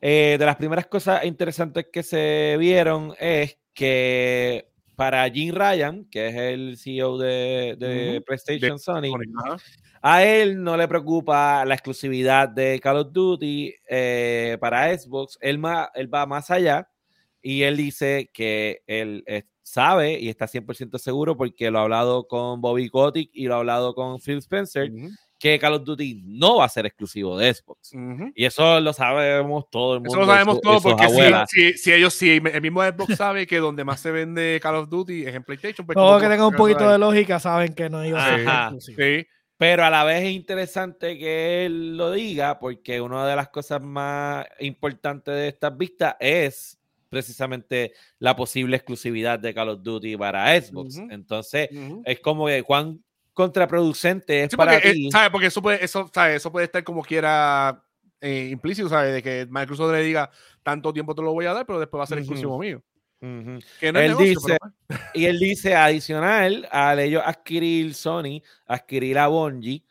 eh, de las primeras cosas interesantes que se vieron es que para Jim Ryan, que es el CEO de, de Ujú. PlayStation Sony, Ajá. a él no le preocupa la exclusividad de Call of Duty eh, para Xbox. Él, ma- él va más allá y él dice que él eh, sabe y está 100% seguro porque lo ha hablado con Bobby Kotick y lo ha hablado con Phil Spencer Ujú. Que Call of Duty no va a ser exclusivo de Xbox. Y eso lo sabemos todo el mundo. Eso lo sabemos su- todo porque si, si, si ellos, si el mismo Xbox sabe que donde más se vende Call of Duty es en PlayStation, pues Todo ¿cómo que tenga un poquito de lógica saben que no iba a ser Ajá. exclusivo. Sí, Pero a la vez es interesante que él lo diga porque una de las cosas más importantes de estas vistas es precisamente la posible exclusividad de Call of Duty para Xbox. Entonces, Ujú. es como que cuán contraproducente es Sí, para porque, eh, ti. ¿sabes? Porque eso puede, eso, ¿sabes? eso puede estar como quiera eh, implícito, ¿sabes? De que Microsoft le diga tanto tiempo te lo voy a dar, pero después va a ser Ujú. exclusivo mío. Que no Él negocio, dice- pero, pues, Y él dice, adicional al ellos adquirir Sony, adquirir a Bungie,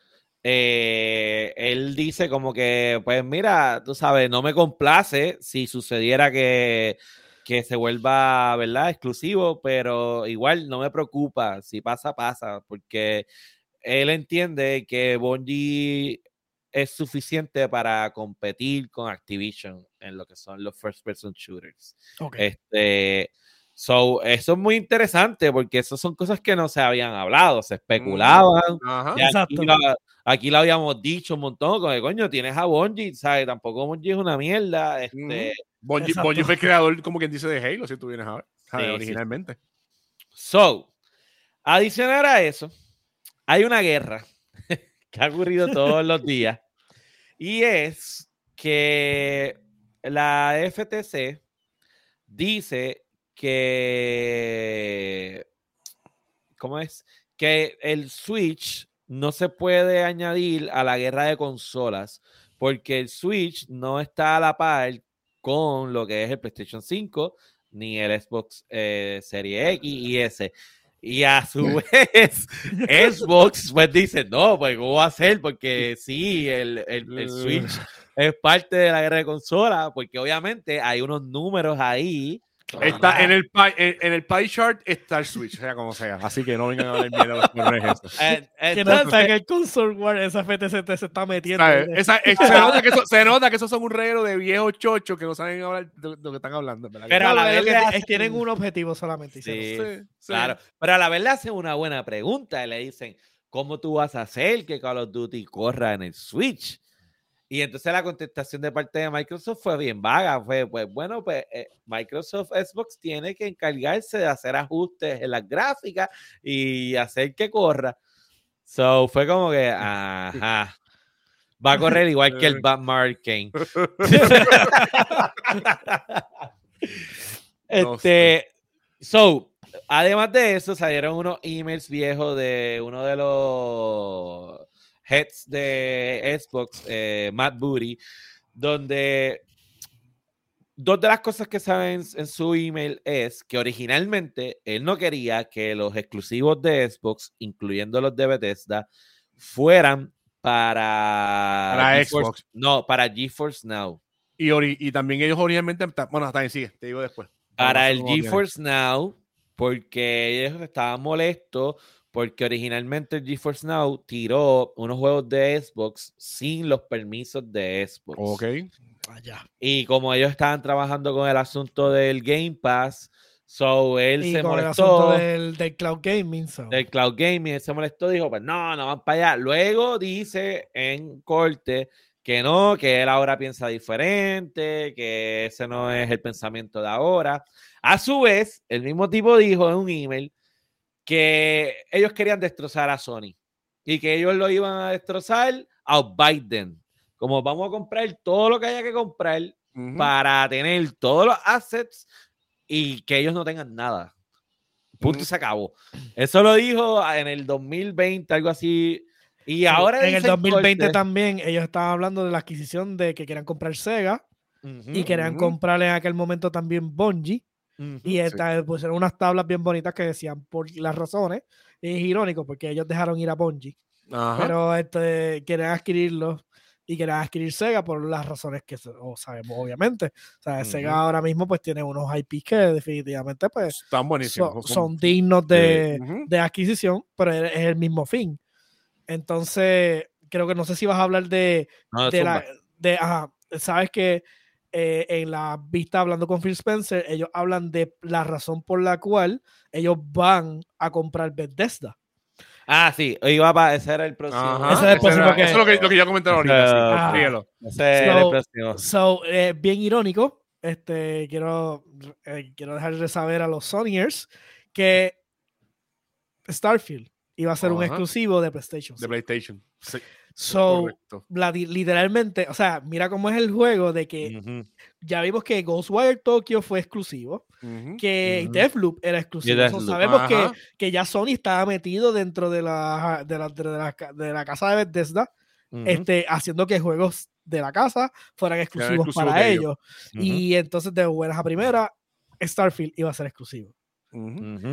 eh, él dice como que, pues mira, tú sabes, no me complace si sucediera que, que se vuelva, ¿verdad? Exclusivo, pero igual no me preocupa, si pasa, pasa, porque él entiende que Bungie es suficiente para competir con Activision en lo que son los first person shooters. Ok. Este, so, eso es muy interesante porque esas son cosas que no se habían hablado, se especulaban. ajá. y aquí, Exacto. la- aquí lo habíamos dicho un montón, como que coño, tienes a Bungie, ¿sabes? Tampoco Bungie es una mierda. Este, Bungie. Bungie fue el creador, como quien dice, de Halo, si tú vienes a ver, originalmente. So, Adicional a eso, hay una guerra *laughs* que ha ocurrido todos los días y es que la FTC dice que, ¿cómo es? Que el Switch no se puede añadir a la guerra de consolas porque el Switch no está a la par con lo que es el PlayStation 5 ni el Xbox eh, Serie X y S. Y a su *laughs* vez, Xbox pues dice, no, pues ¿cómo va a ser? Porque sí, el, el, el Switch es parte de la guerra de consolas, porque obviamente hay unos números ahí Está en el, pie, en, en el pie chart está el Switch, sea como sea. Así que no vengan a hablar miedo eso. *laughs* Eh, Que no entonces- está en el console war, esa FTC se está metiendo. ¿Sabes? Esa- eh, se, *laughs* nota que eso, se nota que esos son un reguero de viejos chochos que no saben hablar de lo que están hablando. ¿verdad? Pero a la vez que hacen- tienen un objetivo solamente. Sí, Sí, sí. claro. Pero a la vez le hacen una buena pregunta y le dicen, ¿cómo tú vas a hacer que Call of Duty corra en el Switch? Y entonces la contestación de parte de Microsoft fue bien vaga. Fue, pues bueno, pues eh, Microsoft Xbox tiene que encargarse de hacer ajustes en las gráficas y hacer que corra. So fue como que, ajá. Va a correr igual que el *laughs* Batman. *laughs* No este, so, además de eso, salieron unos emails viejos de uno de los heads de Xbox, eh, Matt Booty, donde dos de las cosas que saben en su email es que originalmente él no quería que los exclusivos de Xbox, incluyendo los de Bethesda, fueran para, Para GeForce- Xbox. No, para GeForce Now. Y, ori- y también ellos originalmente. Bueno, hasta ahí sigue, te digo después. para el. GeForce Now, porque ellos estaban molestos, porque originalmente el GeForce Now tiró unos juegos de Xbox sin los permisos de Xbox. Ok. Ya. Y como ellos estaban trabajando con el asunto del Game Pass, so él Y se con el molestó asunto del, del cloud gaming. so. del cloud gaming, él se molestó, dijo, pues no, no van para allá. Luego dice en corte que no, que él ahora piensa diferente, que ese no es el pensamiento de ahora. A su vez, el mismo tipo dijo en un email que ellos querían destrozar a Sony y que ellos lo iban a destrozar a Biden. Como vamos a comprar todo lo que haya que comprar Ujú. para tener todos los assets y que ellos no tengan nada. Punto y se acabó. Eso lo dijo en el 2020, algo así. Y ahora en el dicen 2020 corte- también ellos estaban hablando de la adquisición de que querían comprar Sega Ujú, y querían ujú. comprarle en aquel momento también Bungie ujú. y esta- pusieron unas tablas bien bonitas que decían por las razones y es irónico porque ellos dejaron ir a Bungie Ajá. pero este, quieren adquirirlo y quieren adquirir Sega por las razones que se- o sabemos obviamente o sea, Sega ahora mismo pues tiene unos IP que definitivamente pues Están buenísimos. son, son dignos de, Ujú. de adquisición, pero es el mismo fin. Entonces, creo que no sé si vas a hablar de, No, de la, zumba. de, ajá, sabes que eh, en la vista hablando con Phil Spencer, ellos hablan de la razón por la cual ellos van a comprar Bethesda. Ah, sí, iba para ese era el próximo. Ajá. Ese es el próximo era- que- Eso es lo que, lo que yo comenté ahorita. sí. Ah. Ese era el So- próximo. So, eh, bien irónico, este, quiero, eh, quiero dejar de saber a los Sonyers que Starfield iba a ser un exclusivo de PlayStation. De PlayStation. Sí, So, la literalmente, o sea, mira cómo es el juego de que ya vimos que Ghostwire Tokyo fue exclusivo, que Ujú. Deathloop era exclusivo. So, Deathloop. sabemos que, que ya Sony estaba metido dentro de la, de la, de la, de la casa de Bethesda, este, haciendo que juegos de la casa fueran exclusivos exclusivos para ellos. Y entonces, de buenas a primera, Starfield iba a ser exclusivo.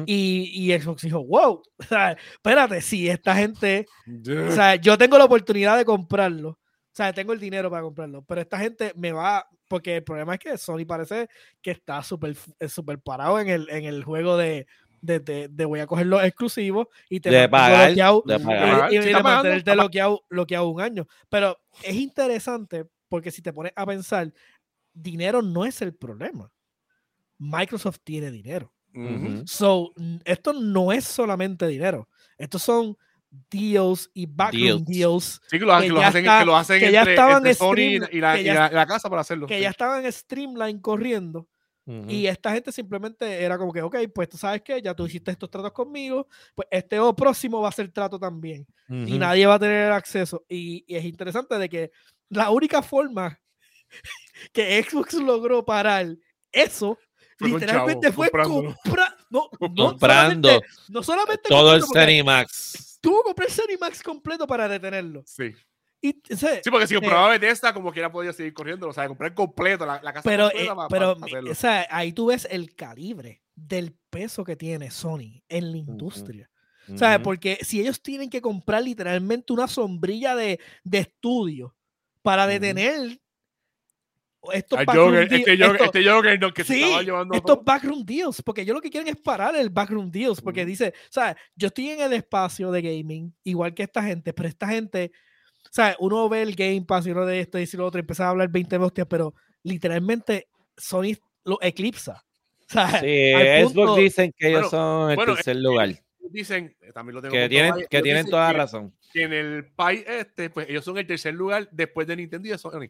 Y, y Xbox dijo, wow, *laughs* o sea, espérate, si esta gente Yeah. O sea, yo tengo la oportunidad de comprarlo. O sea, tengo el dinero para comprarlo. Pero esta gente me va. Porque el problema es que Sony parece que está súper eh, súper parado en el, en el juego de, de, de- de voy a coger los exclusivos y te De pagar, bloqueado, de y- pagar. y, Sí, y está de pagando, mantenerte está bloqueado, bloqueado un año. Pero es interesante porque si te pones a pensar, dinero no es el problema. Microsoft tiene dinero. So, esto no es solamente dinero. Estos son deals y backroom Deals. deals Sí, que lo, que que lo ya hacen, está- que lo hacen que ya entre, estaban entre Sony y, stream- y la, y ya- la- y la casa para hacerlo. que sí. ya estaban en Streamline corriendo Ujú. Y esta gente simplemente era como que, ok, pues tú sabes que ya tú hiciste estos tratos conmigo, pues este o próximo va a ser trato también. Y Ujú. nadie va a tener acceso. Y, y es interesante de que la única forma *laughs* que Xbox logró parar eso, Fue literalmente chavo, fue comprándolo. compra- no, no Comprando solamente- no solamente todo el comprando, Cenimax. Tuvo que comprar el Cenimax completo para detenerlo. Sí. Y, o sea, Sí, porque si Eh, compraba Bethesda, como quiera podía seguir corriendo. O sea, comprar completo, la, la casa pero, completa eh, pa- pero pa- hacerlo. o sea, ahí tú ves el calibre del peso que tiene Sony en la industria. ¿Sabes? Ujú. Porque si ellos tienen que comprar literalmente una sombrilla de, de estudio para detener estos backroom Joker, deals- este Joker, estos- este Joker no, que se sí, estaba llevando estos todo. backroom deals, porque ellos lo que quieren es parar el backroom deals, porque Ujú. dice, ¿sabes? Yo estoy en el espacio de gaming, igual que esta gente, pero esta gente, ¿sabes? Uno ve el Game Pass y uno de esto y si lo otro, y empieza a hablar 20 de hostias, pero literalmente Sony lo eclipsa. ¿sabes? Sí, al Xbox punto- dicen que ellos bueno, son el bueno, tercer lugar. Dicen, también lo tengo Que tienen, ahí, que tienen toda que- razón. que en el país este, pues ellos son el tercer lugar después de Nintendo y de Sony.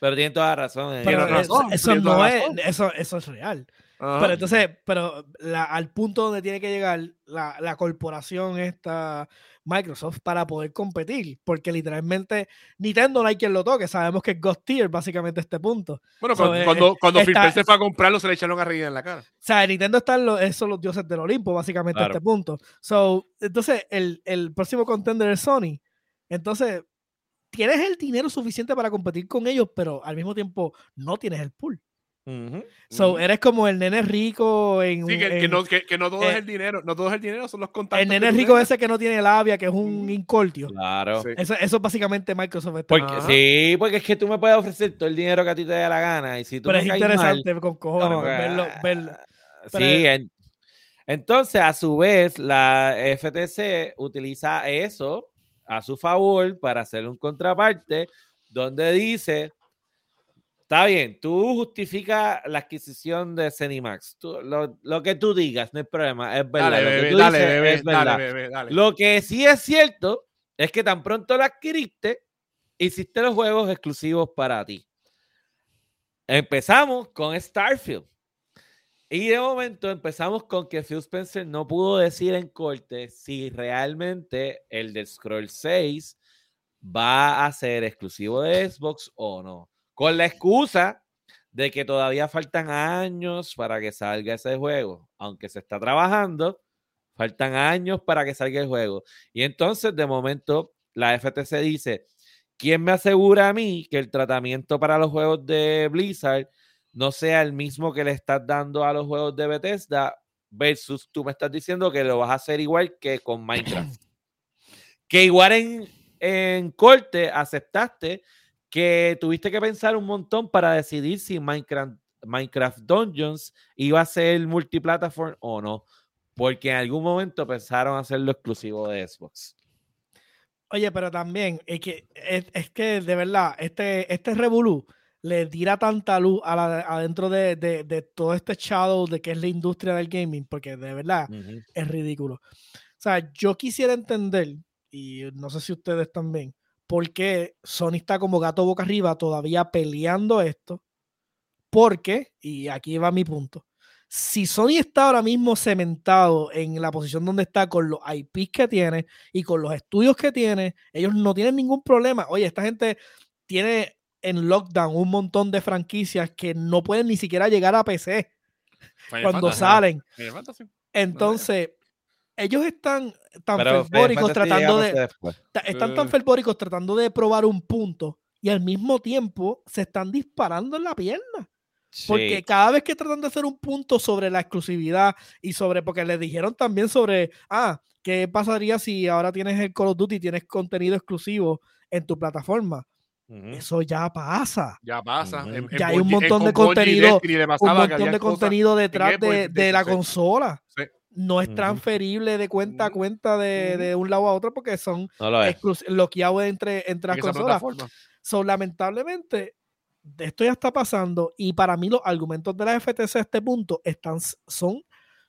Pero tienen toda razón. eh. Pero Tiene eso, razón, eso tiene toda no es, eso, eso es real. Ajá. Pero entonces, pero la- al punto donde tiene que llegar la, la corporación esta Microsoft para poder competir, porque literalmente Nintendo no hay quien lo toque, sabemos que es Ghost Tier básicamente este punto. bueno, so, cuando, eh, cuando, cuando Phil está- Spencer fue a comprarlo, se le echaron a reír en la cara. O sea, Nintendo están los, esos son los dioses del Olimpo, básicamente, a Claro. este punto. So, entonces, el, el próximo contender es Sony. Entonces, tienes el dinero suficiente para competir con ellos, pero al mismo tiempo no tienes el pool. So, eres como el nene rico en. Sí, que, no, que, que no todo eh, es el dinero, no todo es el dinero, son los contactos. el nene rico tengas. ese que no tiene labia, que es un Ujú. incordio. Claro. Sí. Eso, eso es básicamente Microsoft. está- Porque, Ajá. sí, porque es que tú me puedes ofrecer todo el dinero que a ti te dé la gana. Y si tú pero es mal, interesante con cojones verlo, ah, verlo. Sí, en- entonces a su vez la FTC utiliza eso a su favor para hacer un contraparte donde dice, está bien, tú justificas la adquisición de Cenimax, tú- lo, lo que tú digas, no hay problema, es verdad. Dale, lo que bebé, tú dale, dices bebé, es dale, bebé. Lo que sí es cierto es que tan pronto lo adquiriste, hiciste los juegos exclusivos para ti. Empezamos con Starfield. Y de momento empezamos con que Phil Spencer no pudo decir en corte si realmente el de Scroll 6 va a ser exclusivo de Xbox o no. Con la excusa de que todavía faltan años para que salga ese juego. Aunque se está trabajando, faltan años para que salga el juego. Y entonces, de momento, la FTC dice, ¿quién me asegura a mí que el tratamiento para los juegos de Blizzard no sea el mismo que le estás dando a los juegos de Bethesda versus tú me estás diciendo que lo vas a hacer igual que con Minecraft? que igual en, en corte aceptaste que tuviste que pensar un montón para decidir si Minecraft, Minecraft Dungeons iba a ser multiplataforma o no, porque en algún momento pensaron hacerlo exclusivo de Xbox. Oye, pero también es que, es, que de verdad, este, este Revolu le tira tanta luz a la, adentro de, de, de todo este shadow de que es la industria del gaming, porque de verdad es ridículo. O sea, yo quisiera entender, y no sé si ustedes también, por qué Sony está como gato boca arriba todavía peleando esto. Porque, y aquí va mi punto, si Sony está ahora mismo cementado en la posición donde está con los IPs que tiene y con los estudios que tiene, ellos no tienen ningún problema. Oye, esta gente tiene en lockdown un montón de franquicias que no pueden ni siquiera llegar a PC Final cuando Fantasy. salen. Entonces, ellos están tan Pero fervóricos tratando de, están tan fervóricos tratando de probar un punto y al mismo tiempo se están disparando en la pierna. Porque cada vez que tratan de hacer un punto sobre la exclusividad y sobre, porque les dijeron también sobre, ah, ¿qué pasaría si ahora tienes el Call of Duty y tienes contenido exclusivo en tu plataforma? Eso ya pasa. Ya pasa. En Ya hay un en- montón de contenido, Un montón de contenido detrás de, de la consola. Sí. No es transferible de cuenta a cuenta de, de un lado a otro porque son bloqueados entre, entre las consolas. So, lamentablemente, esto ya está pasando y para mí los argumentos de la FTC a este punto están, son,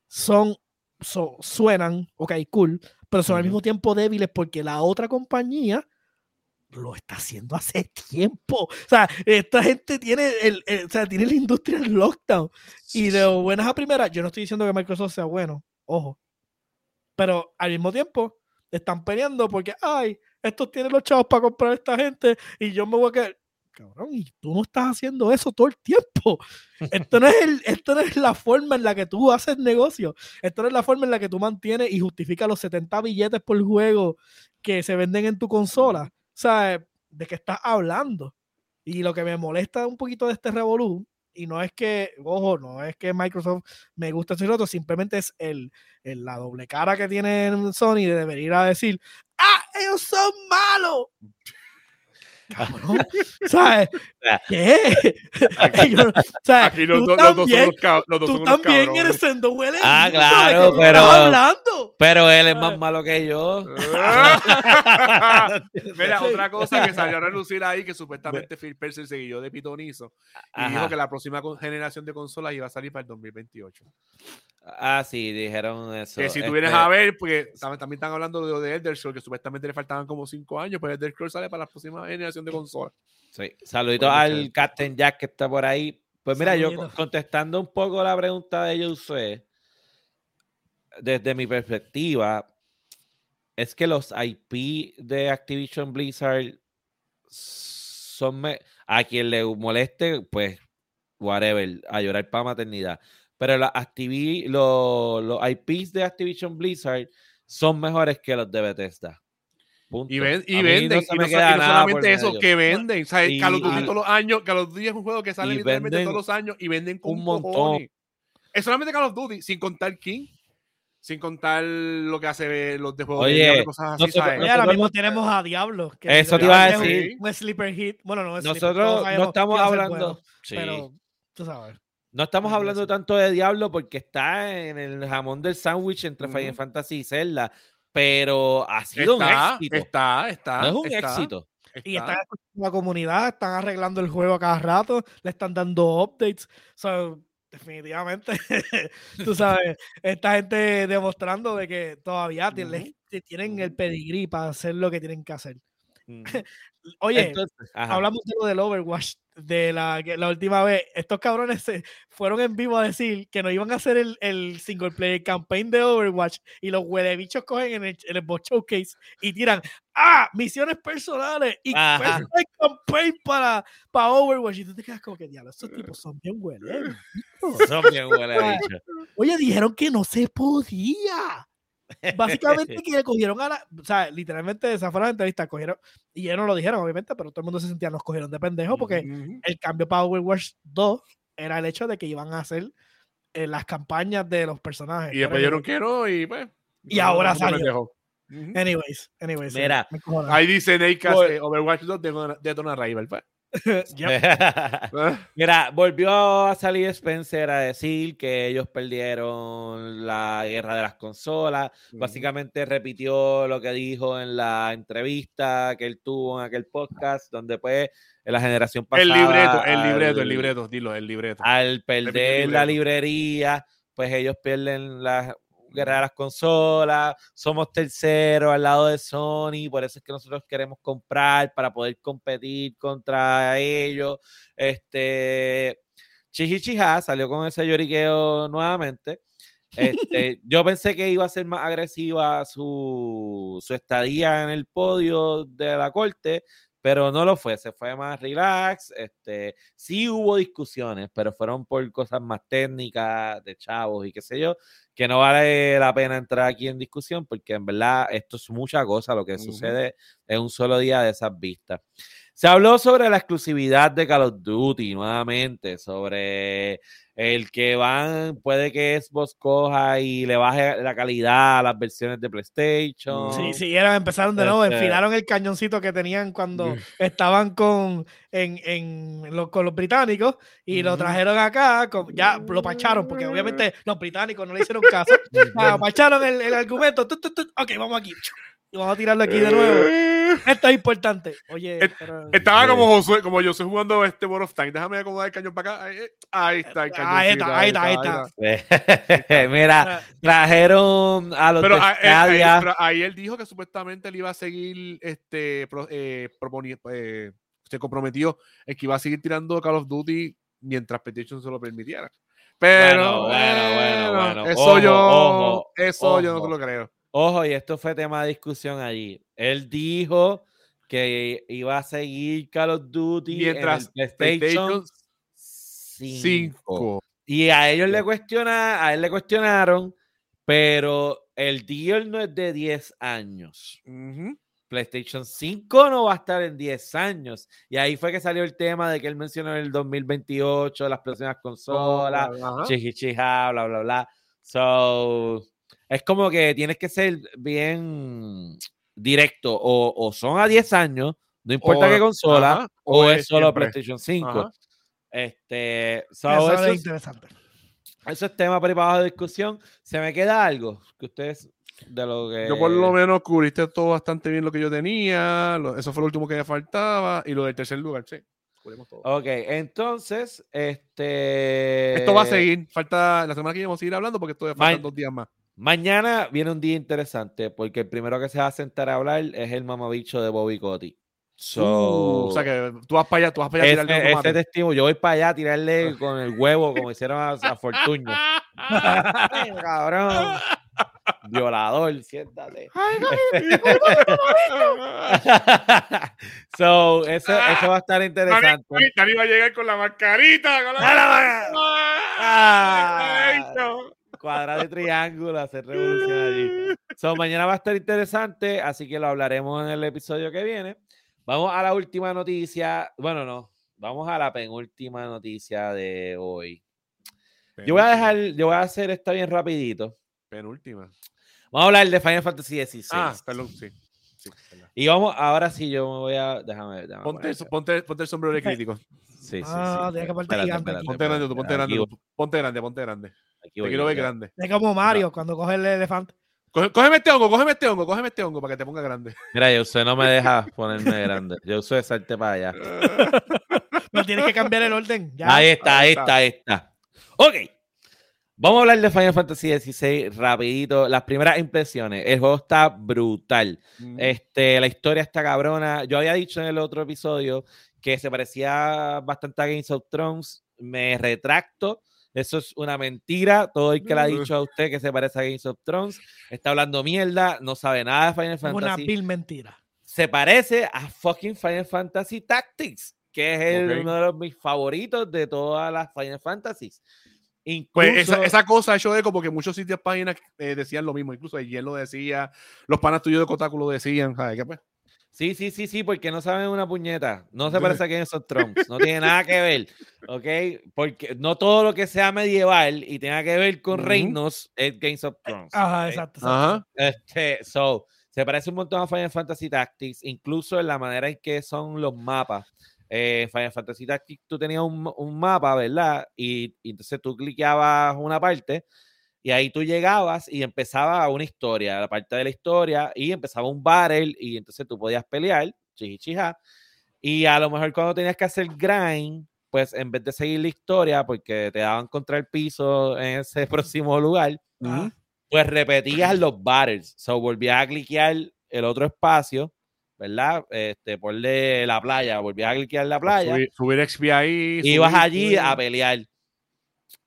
son, so- suenan, ok, cool, pero son al mismo tiempo débiles porque la otra compañía lo está haciendo hace tiempo. O sea, esta gente tiene, el, o sea, tiene la industria en lockdown. Y de buenas a primeras, yo no estoy diciendo que Microsoft sea bueno, ojo. Pero al mismo tiempo, están peleando porque, ay, estos tienen los chavos para comprar a esta gente y yo me voy a quedar. Cabrón, y tú no estás haciendo eso todo el tiempo. Esto no, es el, esto no es la forma en la que tú haces negocio. Esto no es la forma en la que tú mantienes y justificas los 70 billetes por juego que se venden en tu consola. Sea, ¿de qué estás hablando? Y lo que me molesta un poquito de este revolú, y no es que, ojo, no es que Microsoft me guste ese otro, simplemente es el, el, la doble cara que tiene Sony de debería a decir, ¡ah, ellos son malos! Cabrón, *laughs* ¿sabes? ¿Qué? *laughs* Aquí, aquí los, tú dos, los también, son los, dos tú también cabrones. eres sendo huele. Ah, claro, ¿de qué tú pero- hablando? Pero él es más malo que yo. *laughs* Mira, otra cosa que salió a relucir ahí, que supuestamente Phil Spencer se guió de pitonizo y dijo que la próxima generación de consolas iba a salir para el 2028. Ah, sí, dijeron eso. Que si tú vienes Este, a ver, porque tam- también están hablando de, de Elder Scrolls, que supuestamente le faltaban como 5 años, pues Elder Scrolls sale para la próxima generación de consolas. Sí. Saluditos al. Captain Jack que está por ahí. Pues mira, yo contestando un poco la pregunta de Josué, desde mi perspectiva, es que los IP de Activision Blizzard son me- a quien le moleste, pues whatever, a llorar para maternidad. Pero la Activi- lo- los IPs de Activision Blizzard son mejores que los de Bethesda. Punto. Y, ven, y no venden. se y no, y no solamente eso, que venden. ¿sabes? Y- Call of Duty y- todos los años, Call of Duty es un juego que sale y literalmente venden todos los años y venden con un montón. Es solamente Call of Duty, sin contar King, sin contar lo que hace los de juegos de Oye, diablo y cosas así, nosotros- ahora mismo no- tenemos a Diablo. que Eso te iba a es un- decir. Un sleeper hit. Bueno, no es Nosotros no estamos hablando. bueno, Sí. Pero, tú sabes. No estamos hablando tanto de Diablo porque está en el jamón del sándwich entre. Final Fantasy y Zelda, pero ha sido un Está, éxito. está, está. no es un está, éxito. Y está. están escuchando a la comunidad, están arreglando el juego a cada rato, le están dando updates. So, definitivamente, *laughs* tú sabes, esta gente demostrando de que todavía ti- les- Ujú. ti- tienen el pedigrí para hacer lo que tienen que hacer. *laughs* Oye, Entonces, hablamos de lo del Overwatch de la, la última vez. Estos cabrones se fueron en vivo a decir que no iban a hacer el, el single player campaign de Overwatch y los huelebichos cogen en el, en el bot showcase y tiran ¡Ah! Misiones personales y personal campaign para, para Overwatch. Y tú te quedas como que diablo, estos tipos son bien huele. Son bien huele *laughs* bicho. Oye, dijeron que no se podía. Básicamente *laughs* que cogieron a la, o sea, literalmente esa fue la entrevista, cogieron, y ellos no lo dijeron, obviamente, pero todo el mundo se sentía, nos cogieron de pendejo porque el cambio para Overwatch 2 era el hecho de que iban a hacer eh, las campañas de los personajes. Y después dijeron que no y pues. Y ahora no, salió. Anyways, anyways. sí, Mira, cojones. Ahí dice Pues- eh, Overwatch 2 de Detona Rival. pues. *laughs* *laughs* Mira, volvió a salir Spencer a decir que ellos perdieron la guerra de las consolas. Básicamente repitió lo que dijo en la entrevista que él tuvo en aquel podcast, donde pues en la generación pasada. El libreto, el libreto, el libreto, dilo, el libreto. Al perder la librería, pues ellos pierden la guerra de las consolas. Somos terceros al lado de Sony, por eso es que nosotros queremos comprar para poder competir contra ellos. Este. Chichichija salió con ese lloriqueo nuevamente. Este, *laughs* yo pensé que iba a ser más agresiva su, su estadía en el podio de la corte, pero no lo fue, se fue más relax. Este, sí hubo discusiones, pero fueron por cosas más técnicas, de chavos y qué sé yo, que no vale la pena entrar aquí en discusión, porque en verdad esto es mucha cosa lo que sucede en un solo día de esas vistas. Se habló sobre la exclusividad de Call of Duty nuevamente, sobre el que van, puede que Xbox coja y le baje la calidad a las versiones de PlayStation. Sí, sí, era, empezaron de nuevo, Este- enfilaron el cañoncito que tenían cuando Mm. estaban con, en, en los, con los británicos y lo trajeron acá, con- ya lo pacharon, porque obviamente los británicos no le hicieron caso. *laughs* Ah, pacharon el, el argumento, tu, tu, tu, ok, vamos aquí, y vamos a tirarlo aquí de nuevo. Esto es importante. Oye, Et- pero- Estaba como Josué, como yo estoy jugando este World of Time. Déjame acomodar el cañón para acá. Ahí, eh, ahí está el cañón. Ahí está, ahí está, ahí está. *laughs* Mira, trajeron a los Pero, de ah, eh, ahí, pero ahí él dijo que supuestamente él iba a seguir, este, eh, proponi- eh, se comprometió en que iba a seguir tirando Call of Duty mientras PlayStation se lo permitiera. Pero, Bueno, bueno, bueno, bueno. eso Ojo, yo, ojo, eso yo no te lo creo. Ojo, y esto fue tema de discusión allí. Él dijo que iba a seguir Call of Duty Mientras en el PlayStation PlayStation 5. 5. Y a ellos le cuestiona, a él le cuestionaron, pero el deal no es de 10 años. Ujú. PlayStation 5 no va a estar en 10 años. Y ahí fue que salió el tema de que él mencionó en el 2028 las próximas consolas, chichichija, bla, bla, bla. So, es como que tienes que ser bien directo. O, o son a 10 años, no importa O- qué consola, ajá, o, es solo siempre. PlayStation 5. Ajá. Este, so, Eso es es, interesante. eso es tema para abajo de discusión. ¿Se me queda algo que ustedes de lo que. Yo por lo menos cubriste todo bastante bien lo que yo tenía. lo- eso fue lo último que me faltaba. Y lo del tercer lugar, sí. Cubrimos todo. Ok, entonces, este. Esto va a seguir. Falta la semana que viene vamos a seguir hablando porque todavía faltan Ma- dos días más. Mañana viene un día interesante porque el primero que se va a sentar a hablar es el mamabicho de Bobby Kotick. So, Uh, o sea que tú vas para allá, tú vas para allá a tirarle mate. testigo, yo voy para allá a tirarle con el huevo como hicieron a, a Fortuño. Ay, *laughs* cabrón. Violador, siéntate. *laughs* *laughs* so, eso, eso va a estar interesante. Dani, va a llegar con la mascarita. Con la... ¡A Ah, Ah. Cuadrado y triángulo, hacer revolución allí. *laughs* So, mañana va a estar interesante, así que lo hablaremos en el episodio que viene. Vamos a la última noticia. Bueno, no, vamos a la penúltima noticia de hoy. Yo voy a dejar, yo voy a hacer esta bien rapidito. Penúltima. Vamos a hablar de Final Fantasy XVI. Ah, perdón, sí. Y vamos, ahora sí, yo me voy a. Déjame Ponte, ponte, ponte el sombrero de *laughs* crítico. Sí, sí, Ah, sí. tienes que ponerte gigante espérate, aquí. Ponte grande, tú, ponte grande. tú. Ponte grande, ponte grande. aquí Te quiero ver grande. Es como Mario cuando coge el elefante. Coge- Cógeme este hongo, cógeme este hongo, cógeme este hongo para que te ponga grande. Mira, yo usted no me *laughs* deja ponerme grande. Yo uso salte para allá. *laughs* No tienes que cambiar el orden. Ya. Ahí está, ahí está. está, ahí está. Ok. Vamos a hablar de Final Fantasy XVI rapidito. Las primeras impresiones. El juego está brutal. Mm. Este, la historia está cabrona. Yo había dicho en el otro episodio que se parecía bastante a Games of Thrones. Me retracto. Eso es una mentira. Todo el que le ha dicho a usted que se parece a Games of Thrones está hablando mierda. No sabe nada de Final Es una Fantasy. vil mentira. se parece a fucking Final Fantasy Tactics, que es el- uno de los, mis favoritos de todas las Final Fantasies. Incluso, Pues esa, esa cosa hecho de como que muchos sitios páginas eh, decían lo mismo, incluso ayer lo decía, los panas tuyos de Kotaku lo decían, ¿sabes qué pues? Sí, sí, sí, sí, porque no saben una puñeta. No se parece a Games of Thrones. No tiene nada que ver, ¿ok? Porque no todo lo que sea medieval y tenga que ver con Ujú. reinos es Games of Thrones. Ajá, ¿ok? exacto. exacto. Ajá. Este, so, se parece un montón a Final Fantasy Tactics, incluso en la manera en que son los mapas. Eh, Final Fantasy Tactics, tú tenías un, un mapa, ¿verdad? Y, y entonces tú cliqueabas una parte y ahí tú llegabas y empezaba una historia, la parte de la historia, y empezaba un battle y entonces tú podías pelear, chichichija, y a lo mejor cuando tenías que hacer grind, pues en vez de seguir la historia, porque te daban contra el piso en ese *laughs* próximo lugar, pues repetías los battles. So volvías a cliquear el otro espacio, ¿verdad? Este, ponle la playa, volvías a cliquear la playa, Subir, subir XP ahí. y ibas subir, allí subir. a pelear.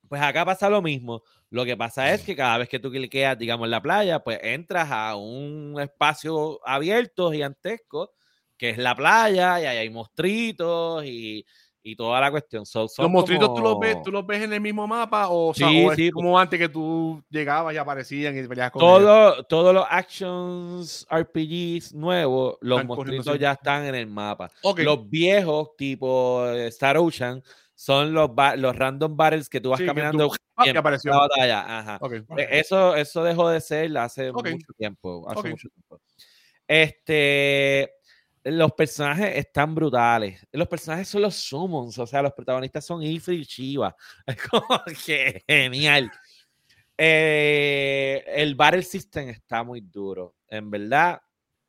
Pues acá pasa lo mismo. Lo que pasa es que cada vez que tú cliqueas, digamos, en la playa, pues entras a un espacio abierto, gigantesco, que es la playa, y ahí hay monstruitos y, y toda la cuestión. So- Los monstruitos tú, los ves, tú los ves en el mismo mapa o, o sea, Sí, o es sí. como antes que tú llegabas y aparecían y peleabas con ellos? Todo, todos los actions RPGs nuevos, los Están corriendo siempre. ya están en el mapa. Los viejos, tipo eh, Star Ocean, son los, los random battles que tú vas Sí, que caminando tú- ah, que apareció. la batalla. Ajá. Ok. Eh, Eso, eso dejó de ser hace Ok. mucho tiempo. Hace mucho tiempo. Este, los personajes están brutales. Los personajes son los summons, o sea, los protagonistas son Ifrit y Shiva. *laughs* Es como que genial. Eh, el Battle System está muy duro. En verdad,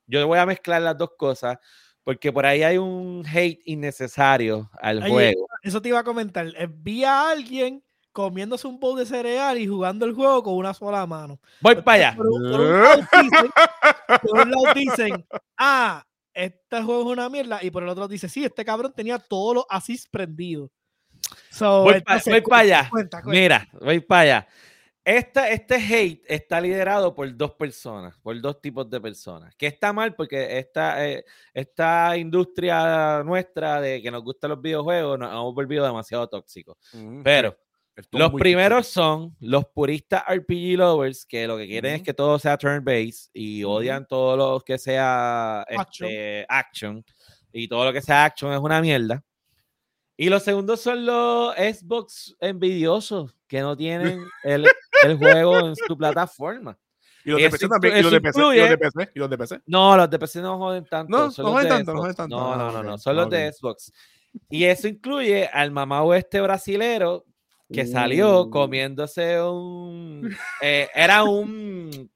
yo voy a mezclar las dos cosas porque por ahí hay un hate innecesario al Oye, juego. Eso te iba a comentar. eh, Vi a alguien comiéndose un bowl de cereal y jugando el juego con una sola mano. Voy para allá. Por un, por un lado dicen, *laughs* por un lado dicen, ah, este juego es una mierda. Y por el otro dice, sí, este cabrón tenía todos los assists prendidos. So, Voy pa- entonces, voy cu- pa' allá. Cuenta, cuenta. Mira, voy para allá. Esta, este hate está liderado por dos personas, por dos tipos de personas. Que está mal porque esta, eh, esta industria nuestra de que nos gustan los videojuegos nos hemos volvido demasiado tóxicos. Pero los primeros son los puristas RPG lovers que lo que quieren es que todo sea turn-based y odian todo lo que sea Action. este, action. Y todo lo que sea action es una mierda. Y los segundos son los Xbox envidiosos que no tienen *laughs* el, el juego en su plataforma. Y los de PC también. Y los de PC. Y los de incluye- PC. Y los de PC. No, los de PC no joden tanto. No, no joden de tanto, no joden tanto. No, Ah, no, no, no, son los de. Xbox. Y eso incluye al mamá oeste brasilero que salió Uh. comiéndose un. eh, era un.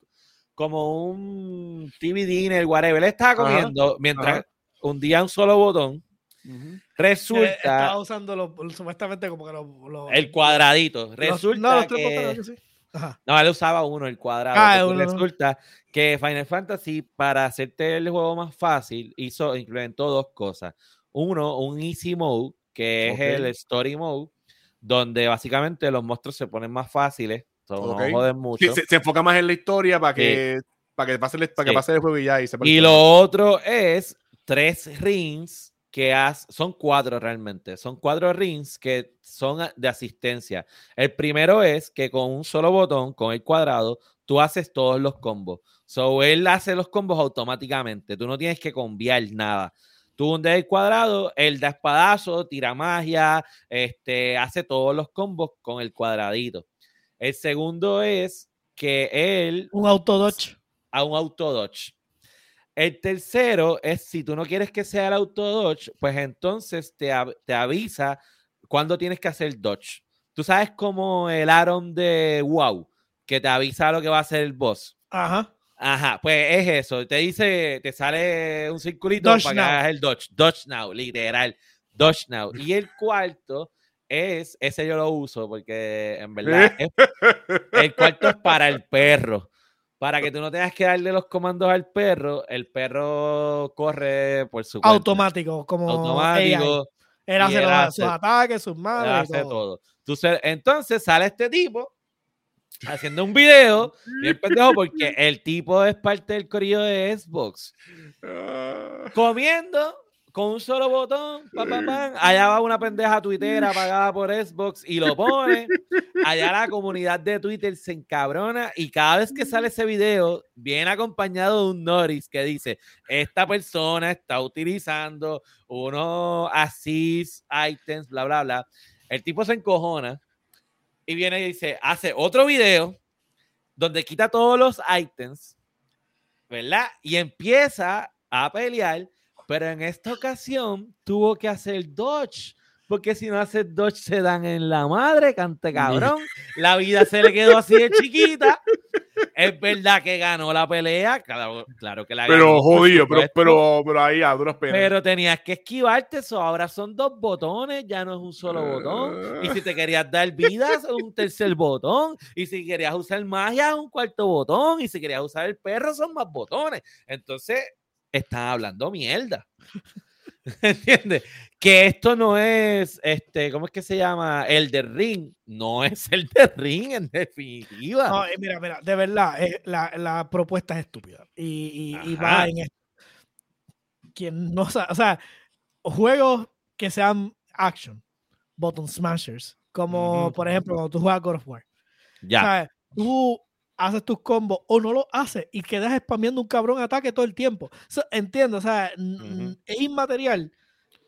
Como un TV dinner, whatever. Él estaba comiendo mientras hundía un solo botón. Ujú. Que Resulta. Estaba usando los, supuestamente como que los. los- El cuadradito. Resulta no, los tres que. botones, sí. Ajá. No, él usaba uno, el cuadrado. Ah, porque uno, resulta que Final Fantasy, para hacerte el juego más fácil, hizo, implementó dos cosas. Uno, un Easy Mode, que es Ok. el Story Mode, donde básicamente los monstruos se ponen más fáciles. so, Ok. No joden mucho. Sí, se, se enfoca más en la historia para que, para que, pase, el, para que Sí. pase el juego y ya. Y, la Y lo otro es tres rings que has, son cuatro realmente, son cuatro rings que son de asistencia. El primero es que con un solo botón, con el cuadrado, tú haces todos los combos. So él hace los combos automáticamente, tú no tienes que cambiar nada. Tú hundes el cuadrado, él da espadazo, tira magia, este, hace todos los combos con el cuadradito. El segundo es que él Un autododge. a un autododge. El tercero es si tú no quieres que sea el autododge, pues entonces te, te avisa cuando tienes que hacer dodge. Tú sabes como el Aaron de WoW, que te avisa lo que va a hacer el boss. Ajá. Ajá, pues es eso. Te dice, te sale un circulito Dodge para que now. hagas el dodge. Dodge now, literal. Dodge now. Y el cuarto es, ese yo lo uso porque en verdad es el cuarto es para el perro. Para que tú no tengas que darle los comandos al perro, el perro corre por su cuenta. Automático, como AI. Automático. Él y hace él los- hace- sus ataques, sus madres. y hace todo. todo. Entonces sale este tipo haciendo un video bien pendejo porque el tipo es parte del corillo de Xbox. *laughs* Comiendo con un solo botón, pa, pa, pam. allá va una pendeja tuitera pagada por Xbox y lo pone. Allá la comunidad de Twitter se encabrona y cada vez que sale ese video viene acompañado de un notice que dice, esta persona está utilizando unos assist items, bla, bla, bla. El tipo se encojona y viene y dice, hace otro video donde quita todos los items, ¿verdad? Y empieza a pelear, pero en esta ocasión tuvo que hacer dodge, porque si no hace dodge se dan en la madre, cante cabrón. La vida se le quedó así de chiquita. Es verdad que ganó la pelea, claro, claro que la ganó. Pero jodido, pero, pero, pero ahí a duras penas. Pero tenías que esquivarte eso. Ahora son dos botones, ya no es un solo botón. Y si te querías dar vida, es un tercer botón. Y si querías usar magia, es un cuarto botón. Y si querías usar el perro, son más botones. Entonces, están hablando mierda. *laughs* ¿Entiendes? Que esto no es, este, ¿cómo es que se llama? El de ring. No es el de ring, en definitiva. No, eh, mira, mira, de verdad, eh, la, la propuesta es estúpida. Y, y- va en esto. Quien no sa- o sea, juegos que sean action, button smashers, como por ejemplo cuando tú juegas God of War. ya. Tú haces tus combos o no lo haces y quedas spameando un cabrón ataque todo el tiempo. So, entiendo, o sea, Ujú. es inmaterial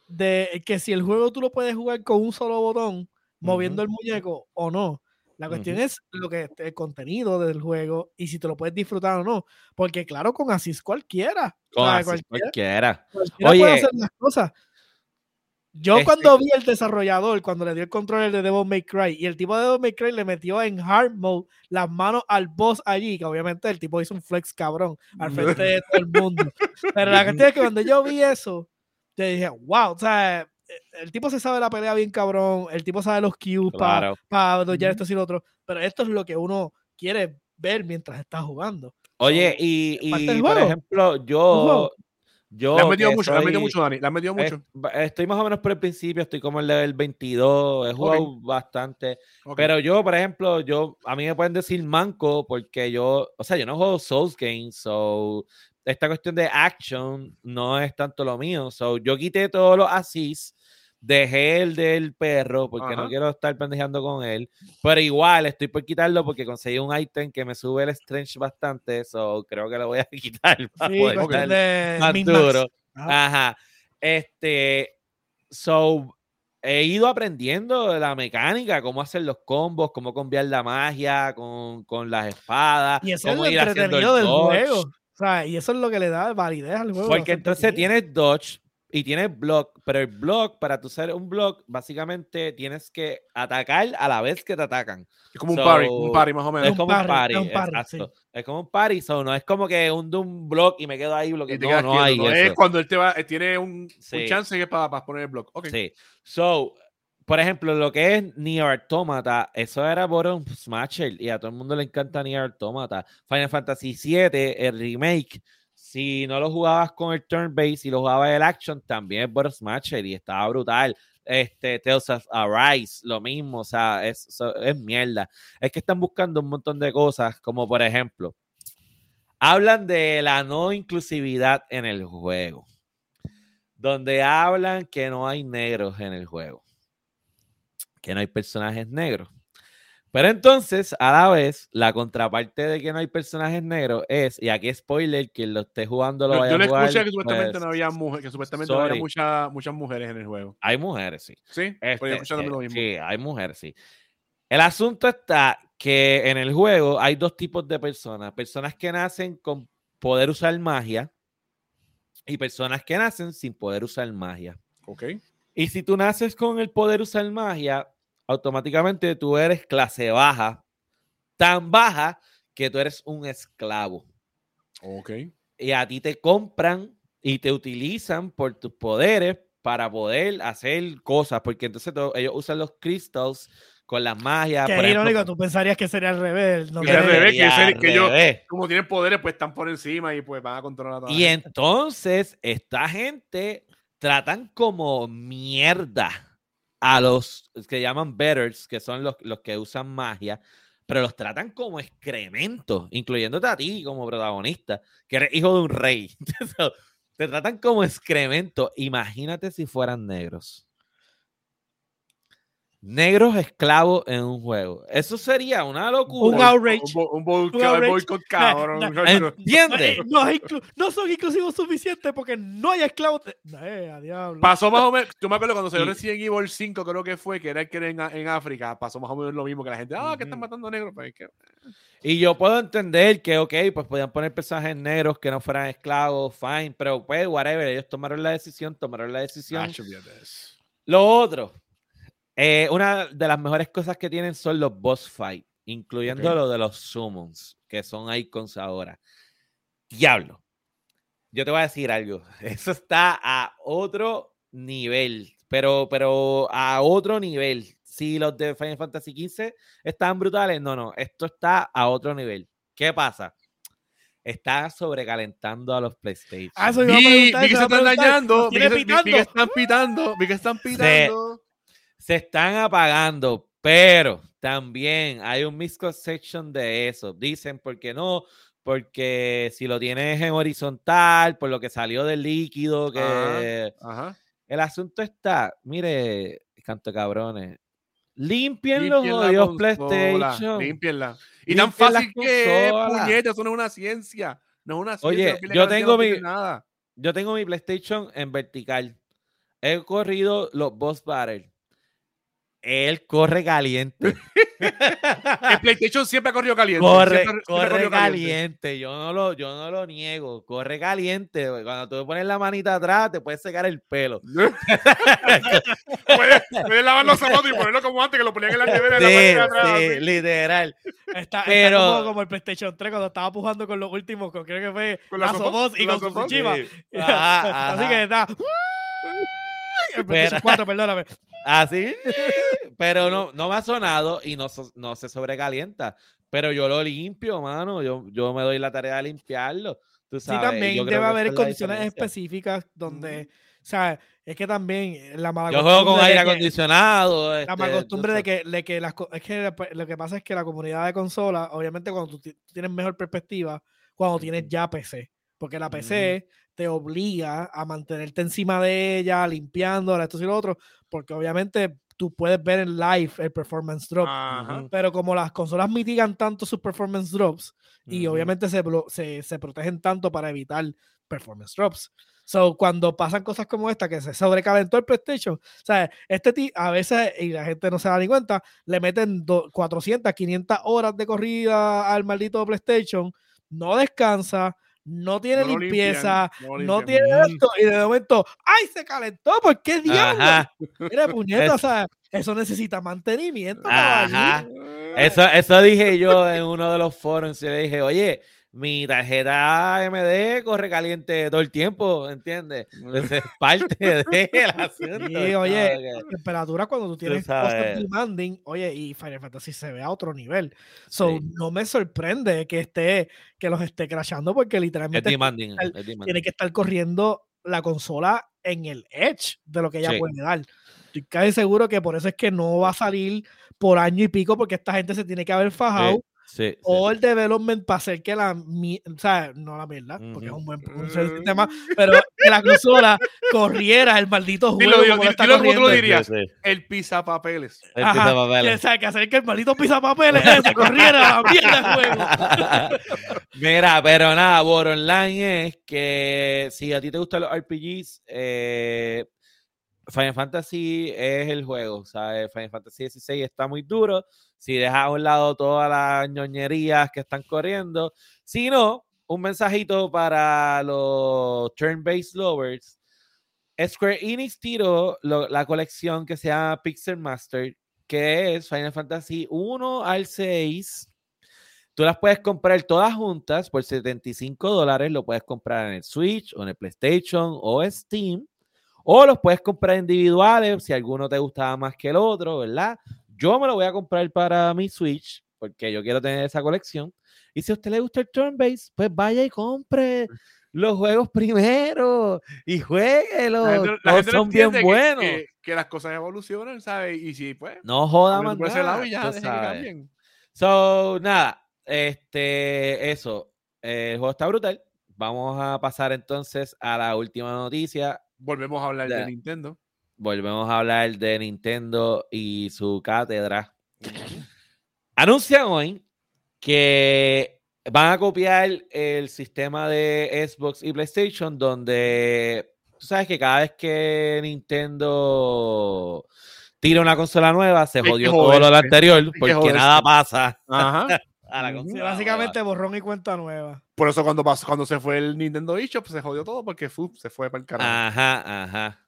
de que si el juego tú lo puedes jugar con un solo botón, moviendo el muñeco o no. La cuestión es lo que el contenido del juego y si te lo puedes disfrutar o no. Porque claro, con Asís cualquiera. Con o sea, así cualquiera, cualquiera. cualquiera puede Oye. hacer las cosas. Yo Este- cuando vi el desarrollador, cuando le dio el control de Devil May Cry, y el tipo de Devil May Cry le metió en hard mode las manos al boss allí, que obviamente el tipo hizo un flex cabrón al frente de todo el mundo. Pero la cuestión es que cuando yo vi eso, te dije, wow, o sea, el tipo se sabe la pelea bien cabrón, el tipo sabe los cues para Claro. dodgear Ujú. esto y lo otro, pero esto es lo que uno quiere ver mientras está jugando. Oye, y, y por ejemplo, yo. Yo Le has metido mucho, le has metido mucho, Dani. Le has metido mucho. estoy más o menos por el principio, estoy como el level 22, he jugado bastante. Ok. Pero yo, por ejemplo, yo, a mí me pueden decir manco porque yo, o sea, yo no juego Souls Games, so esta cuestión de action no es tanto lo mío. So yo quité todos los asís, dejé el del perro porque no Ajá. quiero estar pendejeando con él, pero igual estoy por quitarlo porque conseguí un ítem que me sube el strength bastante, so creo que lo voy a *laughs* quitar para Sí, poder estar de más duro. Ajá. Ajá. Este, so, he ido aprendiendo la mecánica, cómo hacer los combos, cómo cambiar la magia con, con las espadas, Y eso es cómo lo ir haciendo el entretenido del juego. O sea, y eso es lo que le da validez al juego. Porque entonces tienes dodge y tienes block, pero el block, para tú ser un block, básicamente tienes que atacar a la vez que te atacan. Es como un So, party, un party más o menos. Es un como un parry, party, es un parry, exacto. Es como un party, so no es como que un, de un block y me quedo ahí te No, no hay ¿no? eso. Es cuando él te va, eh, tiene un, un Sí. chance que es para, para poner el block. Ok. Sí. So, por ejemplo, lo que es Nier Automata, eso era por un Smasher y a todo el mundo le encanta Nier Automata. Final Fantasy VII, el remake, si no lo jugabas con el turn base y lo jugabas el action, también es por Smasher y estaba brutal. Este, Tales of Arise, lo mismo, o sea, es, es mierda. Es que están buscando un montón de cosas, como por ejemplo, hablan de la no inclusividad en el juego donde hablan que no hay negros en el juego, que no hay personajes negros. Pero entonces, a la vez, la contraparte de que no hay personajes negros es, y aquí spoiler, quien lo esté jugando lo Yo, vaya yo a le jugar, escuché que supuestamente pues, no había mujeres, que supuestamente no había mucha- muchas mujeres en el juego. Hay mujeres, sí. ¿Sí? Este, Pues yo escuché también eh, lo mismo. Sí, hay mujeres, sí. El asunto está que en el juego hay dos tipos de personas. Personas que nacen con poder usar magia y personas que nacen sin poder usar magia. Ok. Y si tú naces con el poder usar magia, automáticamente tú eres clase baja, tan baja que tú eres un esclavo. Ok. Y a ti te compran y te utilizan por tus poderes para poder hacer cosas, porque entonces to- ellos usan los crystals con las magias. Que irónico, tú pensarías que sería al revés. No Que al revés, que que ellos-. Como tienen poderes, pues están por encima y pues van a controlar a toda la Y gente. entonces esta gente tratan como mierda a los que llaman betters, que son los, los que usan magia, pero los tratan como excrementos, incluyéndote a ti como protagonista, que eres hijo de un rey. *laughs* Te tratan como excremento. Imagínate si fueran negros. Negros esclavos en un juego. Eso sería una locura. Un outrage. Un, un bo- Un outrage. boicot cabrón. Chacho. No, ¿Entiendes? eh, no, no son inclusivos suficientes porque no hay esclavos. de- Eh, a diablo. Pasó más o menos, yo me acuerdo cuando salió Y- Resident Evil 5, creo que fue, que era el que era en, en África, pasó más o menos lo mismo que la gente, ah, que están matando negros, pues, que- Y yo puedo entender que, ok, pues podían poner personajes negros que no fueran esclavos, fine, pero pues, whatever, ellos tomaron la decisión, tomaron la decisión. Lo otro, eh, una de las mejores cosas que tienen son los boss fight, incluyendo lo de los summons, que son icons ahora. Diablo, yo te voy a decir algo, *laughs* eso está a otro nivel, pero, pero a otro nivel. Si los de Final Fantasy XV están brutales, no, no, esto está a otro nivel. ¿Qué pasa? Está sobrecalentando a los PlayStation. Ah, eso iba a Vi, preguntar, vi que se están dañando, vi que están pitando, vi que están pitando. Se están apagando, pero también hay un misconception de eso. Dicen, ¿por qué no? Porque si lo tienes en horizontal, por lo que salió del líquido, que Ajá. el asunto está, mire, canto cabrones, limpien los consola, PlayStation. Límpienla. Y tan Limpien fácil que es, puñeta, eso no es una ciencia. No es una ciencia. Oye, yo tengo mi-. Yo tengo mi PlayStation en vertical. He corrido los boss battles. Él corre caliente. El PlayStation siempre ha corrido caliente. Corre, siempre- corre caliente. Yo no lo, yo no lo niego. Corre caliente. Cuando tú pones la manita atrás, te puedes secar el pelo. *laughs* puedes, puedes lavar los zapatos y ponerlo como antes, que lo ponían en la *laughs* nevera en la Sí, parte de atrás. sí, así. literal. Está, como, como el PlayStation 3 cuando estaba pujando con los últimos, con, creo que fue Con la Last of Sofos, Us y con la con. Tsushima. Sí. *laughs* Ajá, Así que está. El PlayStation 4, perdóname. *laughs* Así, pero no, no me ha sonado y no, no se sobrecalienta. Pero yo lo limpio, mano. Yo, yo me doy la tarea de limpiarlo. Tú Sí, sabes, y también yo debe que haber condiciones específicas donde, o sea, es que también la mala Yo juego con aire que- acondicionado. La este, mala costumbre de que, de que las es que lo que pasa es que la comunidad de consolas, obviamente cuando tú, tú tienes mejor perspectiva, cuando tienes ya PC, porque la PC te obliga a mantenerte encima de ella, limpiándola, esto y lo otro, porque obviamente tú puedes ver en live el performance drop, Ajá. Pero como las consolas mitigan tanto sus performance drops y obviamente se, se, se protegen tanto para evitar performance drops. So, cuando pasan cosas como esta, que se sobrecalentó el PlayStation, o sea, este ti- a veces, y la gente no se da ni cuenta, le meten do- 400, 500 horas de corrida al maldito PlayStation, no descansa, no tiene No limpieza, limpian, no tiene esto, y de momento, ¡ay, se calentó! ¿Por qué diablo? Mira, puñeta, o sea, eso necesita mantenimiento. Eso, eso dije yo en uno de los foros. Yo le dije, oye, mi tarjeta AMD corre caliente todo el tiempo, ¿entiendes? Esa es parte del *laughs* asunto. Sí, oye, ¿no? las temperaturas cuando tú tienes cosas demanding, oye, y Final Fantasy se ve a otro nivel. So, Sí. no me sorprende que esté, que los esté crashando porque Es literalmente demanding. tiene que estar corriendo la consola en el edge de lo que ella Sí. puede dar. Estoy casi seguro que por eso es que no va a salir por año y pico porque esta gente se tiene que haber fajado Sí, sí, o sí. el development para hacer que la, mi- o sea, no la mierda, porque es un buen un Mm. sistema, pero que la consola corriera el maldito Dilo, juego dilo, como lo está dilo como tú lo dirías. Sí, sí. El pisapapeles. El Ajá, pisapapeles. O sea, que hacer que el maldito pisapapeles ese corriera la mierda del juego. *laughs* Mira, pero nada, War Online es que si a ti te gustan los RPGs, eh, Final Fantasy es el juego. ¿sabes? Final Fantasy XVI está muy duro. Si dejas a un lado todas las ñoñerías que están corriendo. Si no, un mensajito para los turn-based lovers. Square Enix tiró la colección que se llama Pixel Master, que es Final Fantasy 1 al 6. Tú las puedes comprar todas juntas por 75 dólares. Lo puedes comprar en el Switch o en el PlayStation o Steam. O los puedes comprar individuales si alguno te gustaba más que el otro, ¿verdad? Yo me lo voy a comprar para mi Switch porque yo quiero tener esa colección. Y si a usted le gusta el turn base, pues vaya y compre los juegos primero y jueguelos. La gente, la Todos gente no son bien que- buenos. Que, que las cosas evolucionan, ¿sabes? Y si, pues, no joda cambien por ese lado mandar, y ya, que. So, nada, este, eso. el juego está brutal. Vamos a pasar entonces a la última noticia. Volvemos a hablar de Nintendo. Volvemos a hablar de Nintendo y su cátedra. Anuncian hoy que van a copiar el sistema de Xbox y PlayStation, donde tú sabes que cada vez que Nintendo tira una consola nueva, se jodió todo lo anterior, que porque nada pasa Ajá. *laughs* a la Ujú. Sí, consola básicamente nueva. borrón y cuenta nueva. Por eso cuando pasó, cuando se fue el Nintendo eShop, se jodió todo porque fu, se fue para el carajo. Ajá, ajá.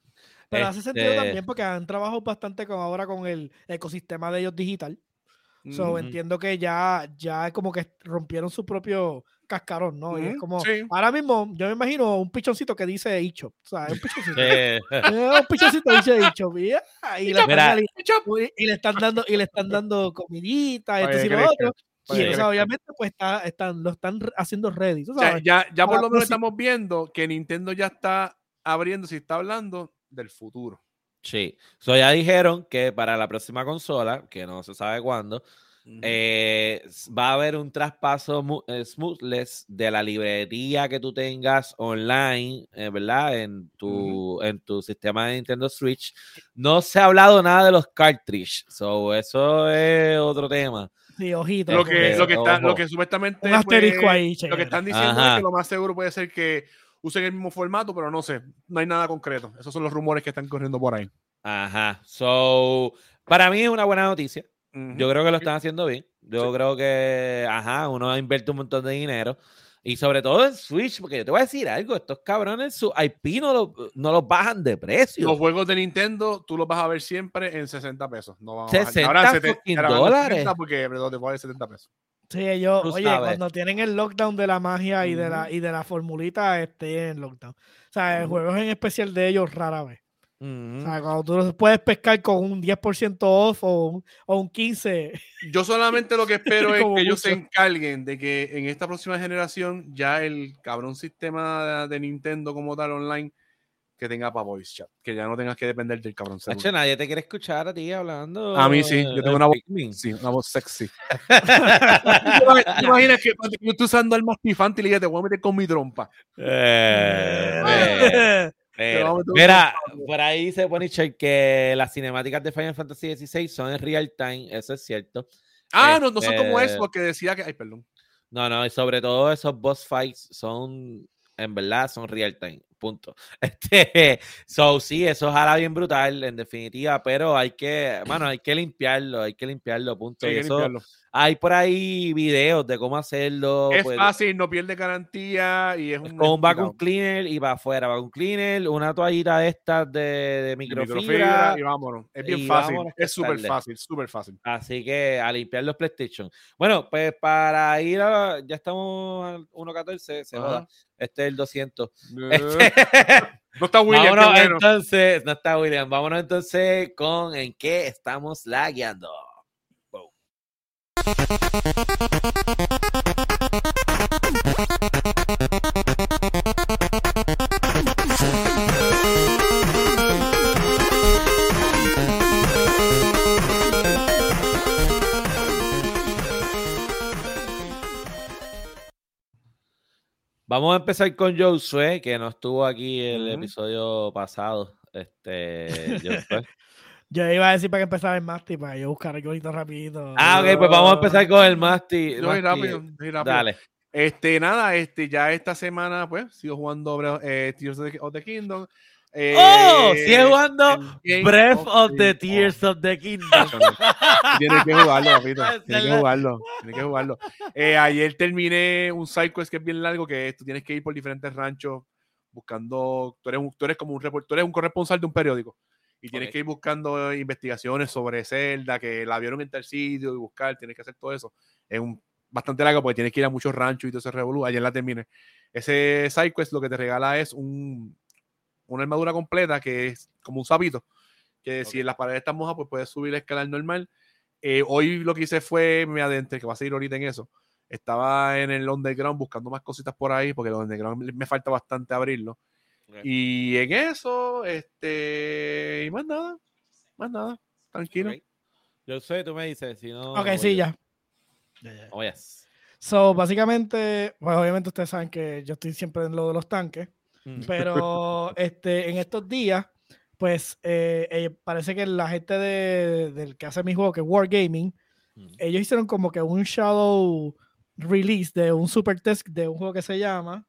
Pero hace sentido Este, también porque han trabajado bastante con ahora con el ecosistema de ellos digital. So, entiendo que ya, ya como que rompieron su propio cascarón, ¿no? Y es como, sí. ahora mismo, yo me imagino un pichoncito que dice eShop. O sea, un pichoncito. *laughs* eh, un pichoncito dice eShop. Y, y, y- le están dando, y le están dando comidita, y esto y lo otro. Y que entonces, crezca. obviamente, pues está, están, lo están haciendo ready. ¿tú O sea, sabes? ya, ya por lo menos estamos viendo que Nintendo ya está abriendo, si está hablando del futuro. Sí. So ya dijeron que para la próxima consola, que no se sabe cuándo, eh, va a haber un traspaso eh, smoothless de la librería que tú tengas online, eh, ¿verdad? En tu, en tu sistema de Nintendo Switch. No se ha hablado nada de los cartridge. So eso es otro tema. Sí, ojito. lo, que, lo, que está, lo que supuestamente Un asterisco pues, ahí, lo que están diciendo es que lo más seguro puede ser que usen el mismo formato, pero no sé, no hay nada concreto. Esos son los rumores que están corriendo por ahí. Ajá. So, Para mí es una buena noticia. Yo creo que lo están haciendo bien. Yo Sí. creo que, ajá, uno invierte un montón de dinero. Y sobre todo en Switch, porque yo te voy a decir algo, estos cabrones su IP no, lo- no los bajan de precio. Los juegos de Nintendo tú los vas a ver siempre en 60 pesos. No van a bajar. 60 Ahora en sete- fucking ahora van a dólares. 70 Porque of the Wild es 70 pesos. Sí, ellos, Tú oye, sabes. cuando tienen el lockdown de la magia y de la, y de la formulita, este en lockdown. O sea, Ujú. juegos en especial de ellos rara vez. O sea, cuando tú los puedes pescar con un 10% off o un, o un 15%. Yo solamente lo que *laughs* espero es que ellos se encarguen de que en esta próxima generación ya el cabrón sistema de, de Nintendo como tal online que tenga para voice chat, que ya no tengas que depender del cabrón Hacho, nadie te quiere escuchar a ti hablando. A mí sí, yo tengo una voz-. Sí, una voz sexy. *laughs* ¿Te imaginas que cuando yo estoy usando el mastifante y le te voy a meter con mi trompa? Eh, *laughs* eh, Mira, por ahí se pone que las cinemáticas de Final Fantasy XVI son en real time, eso es cierto. Ah, no, no son como Este- eso, que decía que. Ay, perdón. No, no, y sobre todo esos boss fights son, en verdad, son real time, punto. *laughs* Este, so, sí, eso es ahora bien brutal, en definitiva, pero hay que, *clears throat* bueno, hay que limpiarlo, hay que limpiarlo, punto. Sí, y hay que eso, limpiarlo. hay por ahí videos de cómo hacerlo. Es pues, fácil, no pierde garantía y es un. con un vacuum cleaner y va afuera, vacuum cleaner, una toallita de estas de, de microfibra. y vámonos. Es bien fácil. Es súper fácil, súper fácil. Así que a limpiar los PlayStation. Bueno, pues para ir a. Ya estamos al 1.14, se joda. Este es el 200. Eh, Este, *laughs* No está William, vámonos bueno. entonces. No está William. Vámonos entonces con en qué estamos lagueando. Wow. Vamos a empezar con Josué, que no estuvo aquí el episodio pasado. Este. *laughs* Yo iba a decir para que empezara el Masti, para yo buscar algo ahorita rapidito. Ah, ok, pues vamos a empezar con el Masti. Yo voy Masti, rápido, voy rápido. Dale. Este, nada, este, ya esta semana, pues, sigo jugando eh, Tears of the Kingdom. Eh, ¡Oh! Sigue jugando Breath of of the Tears of the Kingdom. *laughs* Tienes que jugarlo, papito. *laughs* Tienes es que jugarlo. Tienes que jugarlo. Eh, ayer terminé un side quest que es bien largo, que tú tienes que ir por diferentes ranchos buscando. Tú eres, un- tú eres como un report- tú eres un corresponsal de un periódico. Y tienes Ok. que ir buscando investigaciones sobre Zelda, que la vieron en tal sitio y buscar, tienes que hacer todo eso. Es un, bastante largo porque tienes que ir a muchos ranchos y todo ese revolú. Ayer la terminé. Ese side quest lo que te regala es un, una armadura completa que es como un sapito. Que si las paredes están mojadas, pues puedes subir la escala normal. Eh, hoy lo que hice fue, me adentré, que va a seguir ahorita en eso. Estaba en el underground buscando más cositas por ahí, porque el underground me- falta bastante abrirlo. Ok. Y en eso, este, y más nada, más nada, tranquilo. Ok. Josué, tú me dices, si no. Ok, sí, yo. ya. Ya, ya. Oh, yes. So, básicamente, pues obviamente ustedes saben que yo estoy siempre en lo de los tanques. Pero este, en estos días, pues eh, eh, parece que la gente de- del que hace mi juego, que es Wargaming, Mm. ellos hicieron como que un shadow release de un super test de un juego que se llama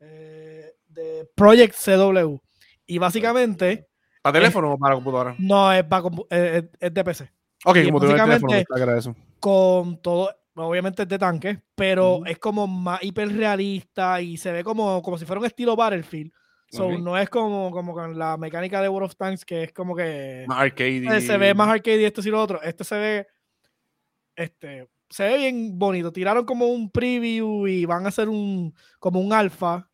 eh, de Project CW. Y básicamente, ¿Para teléfono o para computadora? no es, para es- es de PC. Ok, y como teléfono, básicamente- te agradezco. con todo, obviamente es de tanque, pero es como más hiperrealista y se ve como, como si fuera un estilo Battlefield. So, no es como, como con la mecánica de World of Tanks, que es como que Más arcade. se ve más arcade y esto y lo otro. Este se ve, este, se ve bien bonito. Tiraron como un preview y van a hacer un, como un alfa,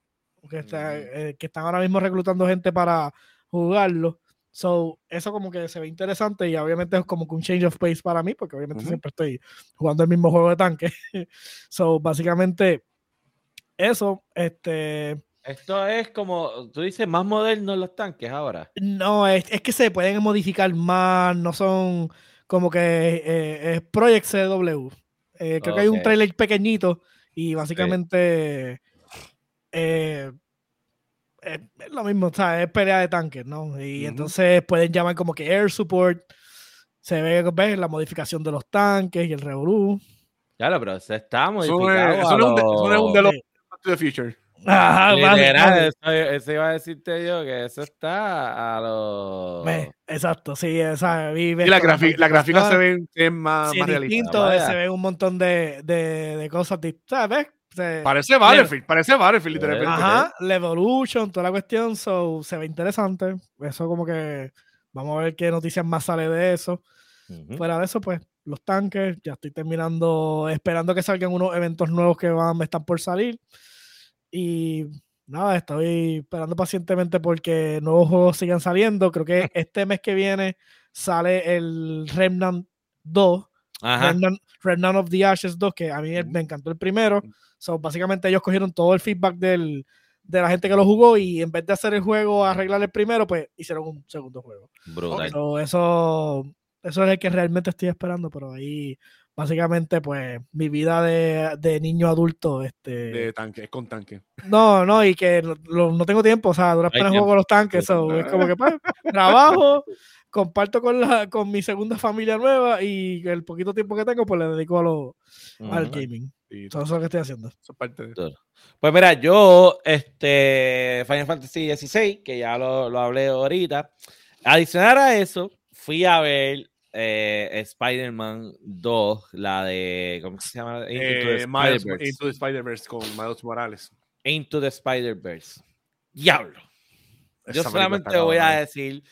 que, está- Ujú. eh, que están ahora mismo reclutando gente para jugarlo. So, eso como que se ve interesante y obviamente es como que un change of pace para mí, porque obviamente Ujú. siempre estoy jugando el mismo juego de tanque. *laughs* so, básicamente, eso, este, Esto es como, tú dices, más modernos los tanques ahora. no, es, es que se pueden modificar más, no son como que eh, es Project CW. Eh, creo que hay un trailer pequeñito y básicamente eh, es, es lo mismo, o sea, es pelea de tanques, ¿no? Y entonces pueden llamar como que Air Support. Se ve, ¿ves? La modificación de los tanques y el revolú. Claro, pero se está Eso no es- modificado. eso no es un de- es un los- Back to the Future. Ajá, Literal, básicamente. eso, eso iba a decirte yo, que eso está a los... Ve, exacto, sí, esa vive. Y la, la gráfica se ven más, sí, más distinto, vaya. se ven un montón de, de, de cosas, di- ¿sabes? Se- Parece Battlefield, parece Battlefield Eh, literalmente. Ajá, la Evolution, toda la cuestión, so, se ve interesante. Eso como que vamos a ver qué noticias más sale de eso. Ujú. Fuera de eso, pues, los tanques, ya estoy terminando, esperando que salgan unos eventos nuevos que van, están por salir. Y nada, estoy esperando pacientemente porque nuevos juegos sigan saliendo. Creo que *laughs* este mes que viene sale el Remnant 2, Remnant of the Ashes 2, que a mí Ujú. me encantó el primero. So, básicamente ellos cogieron todo el feedback del, de la gente que lo jugó y en vez de hacer el juego, arreglar el primero, pues hicieron un segundo juego. Brutal. So, eso, eso es el que realmente estoy esperando, pero ahí básicamente pues mi vida de, de niño adulto, este... De tanque, es con tanque. No, no, y que lo- lo- no tengo tiempo, o sea, duras penas juego con los tanques, so, es como que pues, trabajo, *laughs* comparto con, la, con mi segunda familia nueva y el poquito tiempo que tengo pues le dedico a lo, al gaming. Y So, eso es lo que estoy haciendo. eso es parte de Pues mira, yo, este, Final Fantasy XVI, que ya lo, lo hablé ahorita, adicionar a eso, fui a ver eh, Spider-Man 2, la de, ¿cómo se llama? Into the Eh, Spider-Verse. Into the Spider-Verse con Miles Morales. Into the Spider-Verse. Diablo. Yo solamente voy a cabrona. decir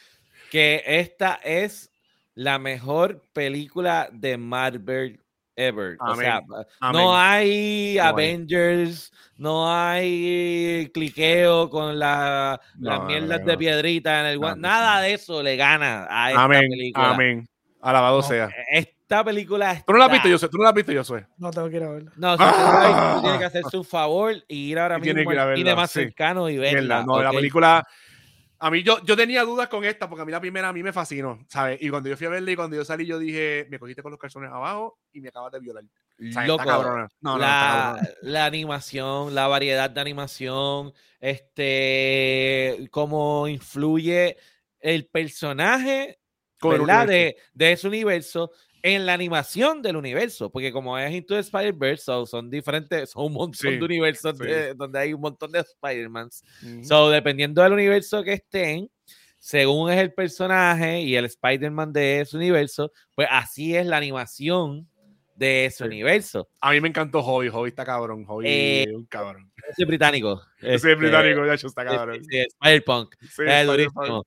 que esta es la mejor película de Marvel ever. O Amén. sea, Amén. no hay No hay. Avengers, no hay cliqueo con la, No, las mierdas no, de piedrita en el Nada de eso le gana a esta Amén. película. Amén. Alabado sea. Esta película Tú no la has visto, yo Tú no la has visto, yo soy. No tengo que ir a verla. No, si no la Ah. tiene que *laughs* hacerse un favor y ir ahora mismo que ir a al cine verla, más sí. cercano y verla. Mierda, no, la ¿ok? película. A mí, yo, yo tenía dudas con esta, porque a mí la primera a mí me fascinó, ¿sabes? Y cuando yo fui a verla y cuando yo salí, yo dije, me cogiste con los calzones abajo y me acabas de violar. O sea, Loco, está cabrona. No, no, la, cabrona. la animación, la variedad de animación, este, cómo influye el personaje, ¿verdad? De, de ese universo en la animación del universo, porque como es Into the Spider-Verse, so, son diferentes, son un montón Sí, de universos sí. de- donde hay un montón de Spider-Mans. So, dependiendo del universo que estén, según es el personaje y el Spider-Man de ese universo, pues así es la animación de ese Sí. universo. A mí me encantó Hobby. Hobby está cabrón. Hobby Eh, un cabrón. Ese es británico. *laughs* Ese Este, es británico, de hecho, está cabrón. sí, Spider-Punk. Es durísimo.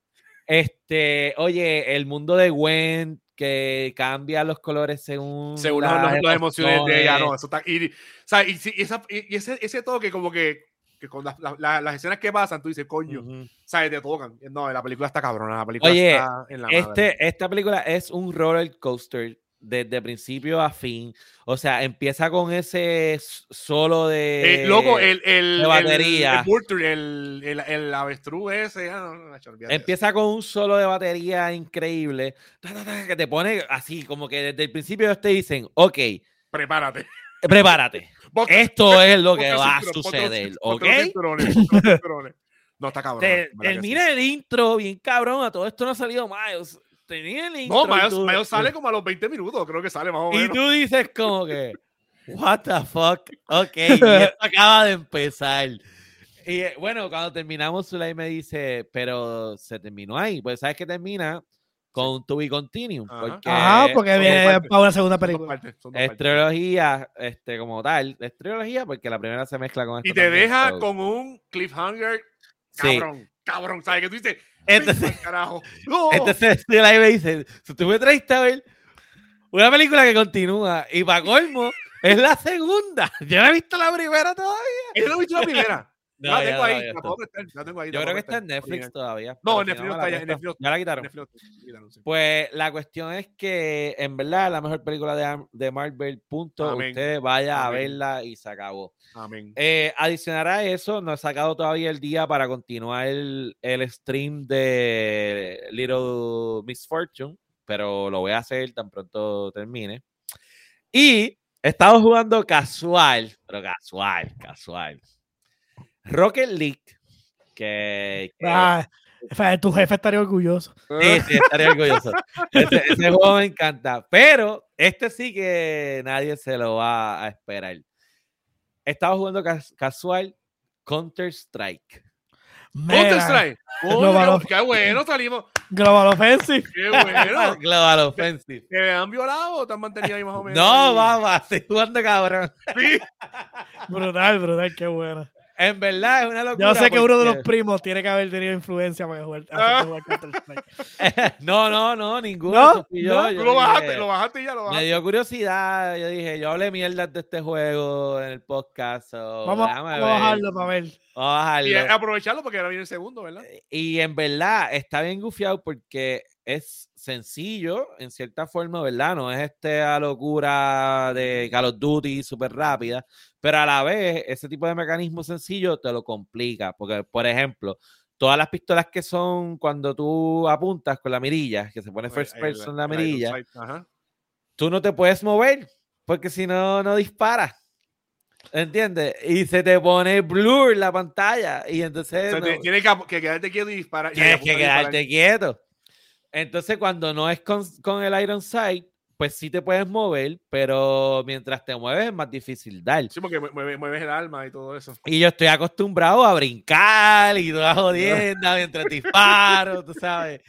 Este, oye, el mundo de Gwen que cambia los colores según, Según las las, las emociones de ella, no, eso está. Y, o sea, y, y esa- y- ese, ese toque, como que, que con las, las- las- escenas que pasan, tú dices, coño, Ujú. ¿sabes? Te tocan. No, la película está cabrona. La película Oye, está en la madre. Este, esta película es un roller coaster desde principio a fin. O sea, empieza con ese solo de. Eh, loco, el, el, de batería. El, el, el, el, avestruz ese. ah, no, no. Empieza con un solo de batería increíble. que te pone así, como que desde el principio ellos te dicen, ok, Prepárate. prepárate. Esto es lo que va a suceder, ¿ok? los cinturones. No, está cabrón. Te- termina el intro, bien cabrón. A todo esto no ha salido Miles. Tenía el intro. No, y Miles, tú- Miles sale como a los 20 minutos, creo que sale más o Y menos. tú dices como que, what the fuck, ok, y *laughs* esto acaba de empezar. Y eh, bueno, cuando terminamos, Zulay me dice, pero se terminó ahí. Pues sabes que termina con un to be continue. Ajá. Porque Ajá, porque viene para una segunda Son dos película. partes, son dos es partes. trilogía, este, como tal. Es trilogía porque la primera se mezcla con Y te también, deja so- con un cliffhanger Sí. cabrón, cabrón, ¿sabes? Que tú dices, Entonces- "Vete pa'l carajo. ¡No! *laughs* Entonces Zulay me dice, si tú me traiste a ver una película que continúa y para colmo es la segunda. *laughs* Yo no he visto la primera todavía. Yo no he visto la primera. No, la tengo ahí, la está. puedo prestar, la tengo ahí. Yo creo que está en. Netflix todavía. No, en Netflix no está ya, en. Netflix Ya la quitaron. Pues la cuestión es que en verdad la mejor película de, de Marvel, punto, usted vaya a verla y se acabó. Amén. Eh, adicionar a eso, no he sacado todavía el día para continuar el, el stream de Little Misfortune, pero lo voy a hacer tan pronto termine. Y he estado jugando casual, pero casual, casual. Rocket League, que, que- Ah, tu jefe estaría orgulloso. Sí, sí, estaría orgulloso. Ese, ese juego me encanta. Pero este sí que nadie se lo va a esperar. Estaba jugando cas- casual Counter Strike. Counter Mira, Strike. Global Coño, Off- qué bueno, salimos. Global Offensive. Qué bueno. *laughs* Global Offensive. ¿Que me han violado o te han mantenido ahí más o menos? No, mamá, estoy jugando cabrón. Sí. Brutal, brutal, qué bueno. En verdad es una locura. Yo sé que uno de los primos tiene que haber tenido influencia para jugar, Counter-Strike. *laughs* no, no, no, ninguno. ¿No? eso fui yo, ¿No? yo Tú lo dije- bajaste, lo bajaste y ya lo Me bajaste. dio curiosidad. Yo dije, yo hablé mierdas de este juego en el podcast. so Vamos, vamos a bajarlo para ver. Vamos a Y bajarlo. aprovecharlo porque ahora viene el segundo, ¿verdad? Y en verdad está bien gufiado porque es sencillo, en cierta forma, ¿verdad? No es esta locura de Call of Duty súper rápida, pero a la vez ese tipo de mecanismo sencillo te lo complica. Porque, por ejemplo, todas las pistolas que son cuando tú apuntas con la mirilla, que se pone first El- el- person la el mirilla, Ajá. tú no te puedes mover porque si no, no disparas. ¿Entiendes? Y se te pone blur la pantalla y entonces... O sea, no- Tienes que, que quedarte quieto y disparar. Tienes que disparar. quedarte quieto. Entonces, cuando no es con, con el Iron Sight, pues sí te puedes mover, pero mientras te mueves es más difícil dar. Sí, porque mueves, mueves el alma y todo eso. Y yo estoy acostumbrado a brincar y toda jodienda mientras disparo, tú sabes.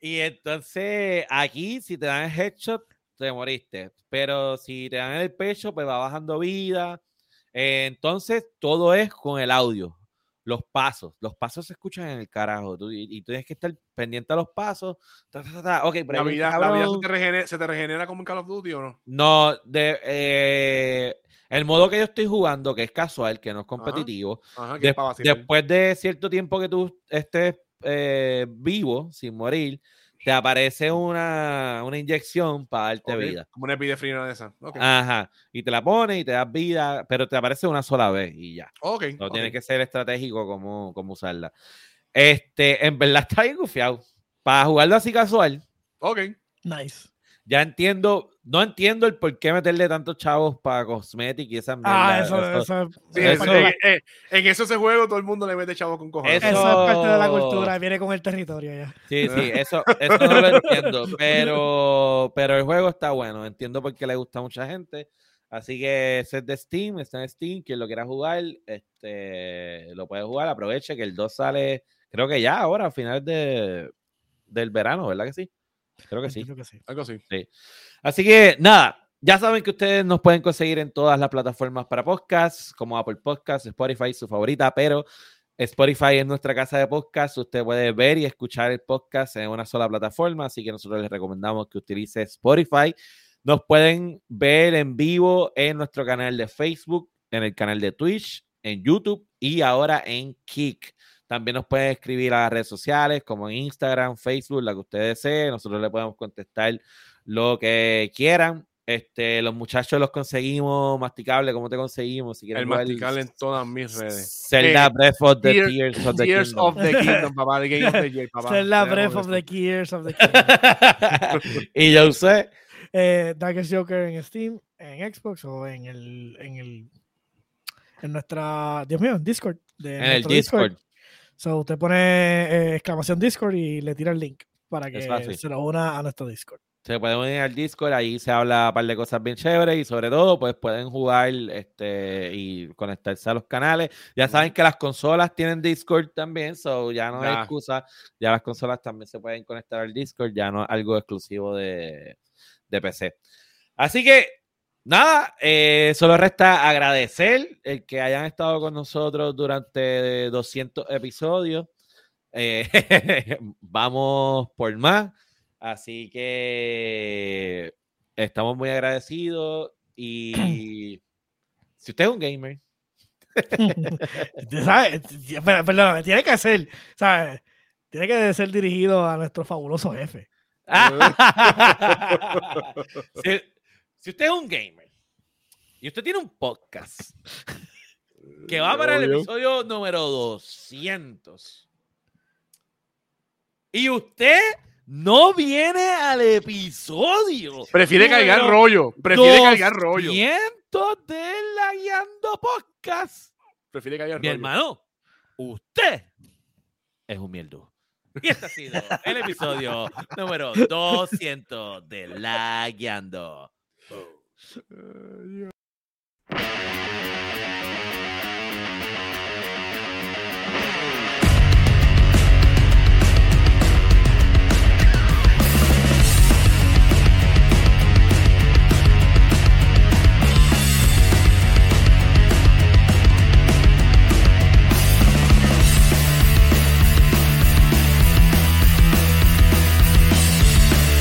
Y entonces, aquí, si te dan el headshot, te moriste. Pero si te dan el pecho, pues va bajando vida. Eh, entonces, todo es con el audio. Los pasos. Los pasos se escuchan en el carajo. tú- y, y tú tienes que estar pendiente a los pasos. ta, ta, ta, ta. Ok, pero La vida, está, la vida se, te regenera, se te regenera como en Call of Duty o no? No, de, eh, el modo que yo estoy jugando, que es casual, que no es competitivo, Ajá, de- es después de cierto tiempo que tú estés eh, vivo, sin morir, te aparece una, una inyección para darte vida. Como una epidefrina de esa. Ajá. Y te la pones y te das vida, pero te aparece una sola vez y ya. ok. No ok. tienes que ser estratégico como, como usarla. Este, en verdad está bien gufiado. Para jugarlo así casual, Ok. Nice. Ya entiendo, no entiendo el por qué meterle tantos chavos para cosmetic y esa Ah, eso, eso, Sí, Eso- en, en- en- en eso ese juego todo el mundo le mete chavo con cojones. Eso- eso es parte de la cultura, viene con el territorio ya. Sí, sí, eso, eso no lo entiendo, pero, pero el juego está bueno, entiendo por qué le gusta a mucha gente, así que ese es de Steam, está en Steam, quien lo quiera jugar, este, lo puede jugar, aproveche que el 2 sale, creo que ya ahora, a finales de, del verano, ¿verdad que sí? Creo que sí. Que sí. Algo así. Así que nada, ya saben que ustedes nos pueden conseguir en todas las plataformas para podcasts, como Apple Podcasts, Spotify, su favorita, pero Spotify es nuestra casa de podcast. Usted puede ver y escuchar el podcast en una sola plataforma, así que nosotros les recomendamos que utilice Spotify. Nos pueden ver en vivo en nuestro canal de Facebook, en el canal de Twitch, en YouTube y ahora en Kick. También nos pueden escribir a las redes sociales como en Instagram, Facebook, la que usted desee. Nosotros le podemos contestar lo que quieran. Este, los muchachos los conseguimos, masticable, ¿cómo te conseguimos? Si El masticable en todas mis redes. Zelda Eh, Breath of the Tears- Tears of the Tears Kingdom. of the Kingdom, papá. The Game of the Year, papá. Te Breath of the Gears of the King. *laughs* y yo sé, eh, Darkest Joker en Steam, en Xbox o en el, en el en nuestra, Dios mío, en Discord. de en el Discord. So, usted pone eh, exclamación Discord y le tira el link para que se lo una a nuestro Discord. Se pueden unir al Discord, ahí se habla un par de cosas bien chéveres y sobre todo, pues pueden jugar este, y conectarse a los canales. Ya saben que las consolas tienen Discord también, so ya no hay Ya. excusa. Ya las consolas también se pueden conectar al Discord, ya no es algo exclusivo de, de PC. Así que, nada, eh, solo resta agradecer el que hayan estado con nosotros durante 200 episodios. Eh, *laughs* vamos por más. Así que estamos muy agradecidos y *clears throat* si usted es un gamer, *laughs* sabe, Perdóname, tiene que ser, ¿sabes? Tiene que ser dirigido a nuestro fabuloso jefe. *laughs* si, si usted es un gamer y usted tiene un podcast *laughs* que va para el episodio número 200 y usted no viene al episodio Prefiere cargar rollo. Prefiere cargar rollo. 200 de la Guiando Podcast. Prefiere cargar Mi rollo. hermano, usted es un mierdo. Y este ha sido el episodio número 200 de La Guiando. exposed. Uh, yeah.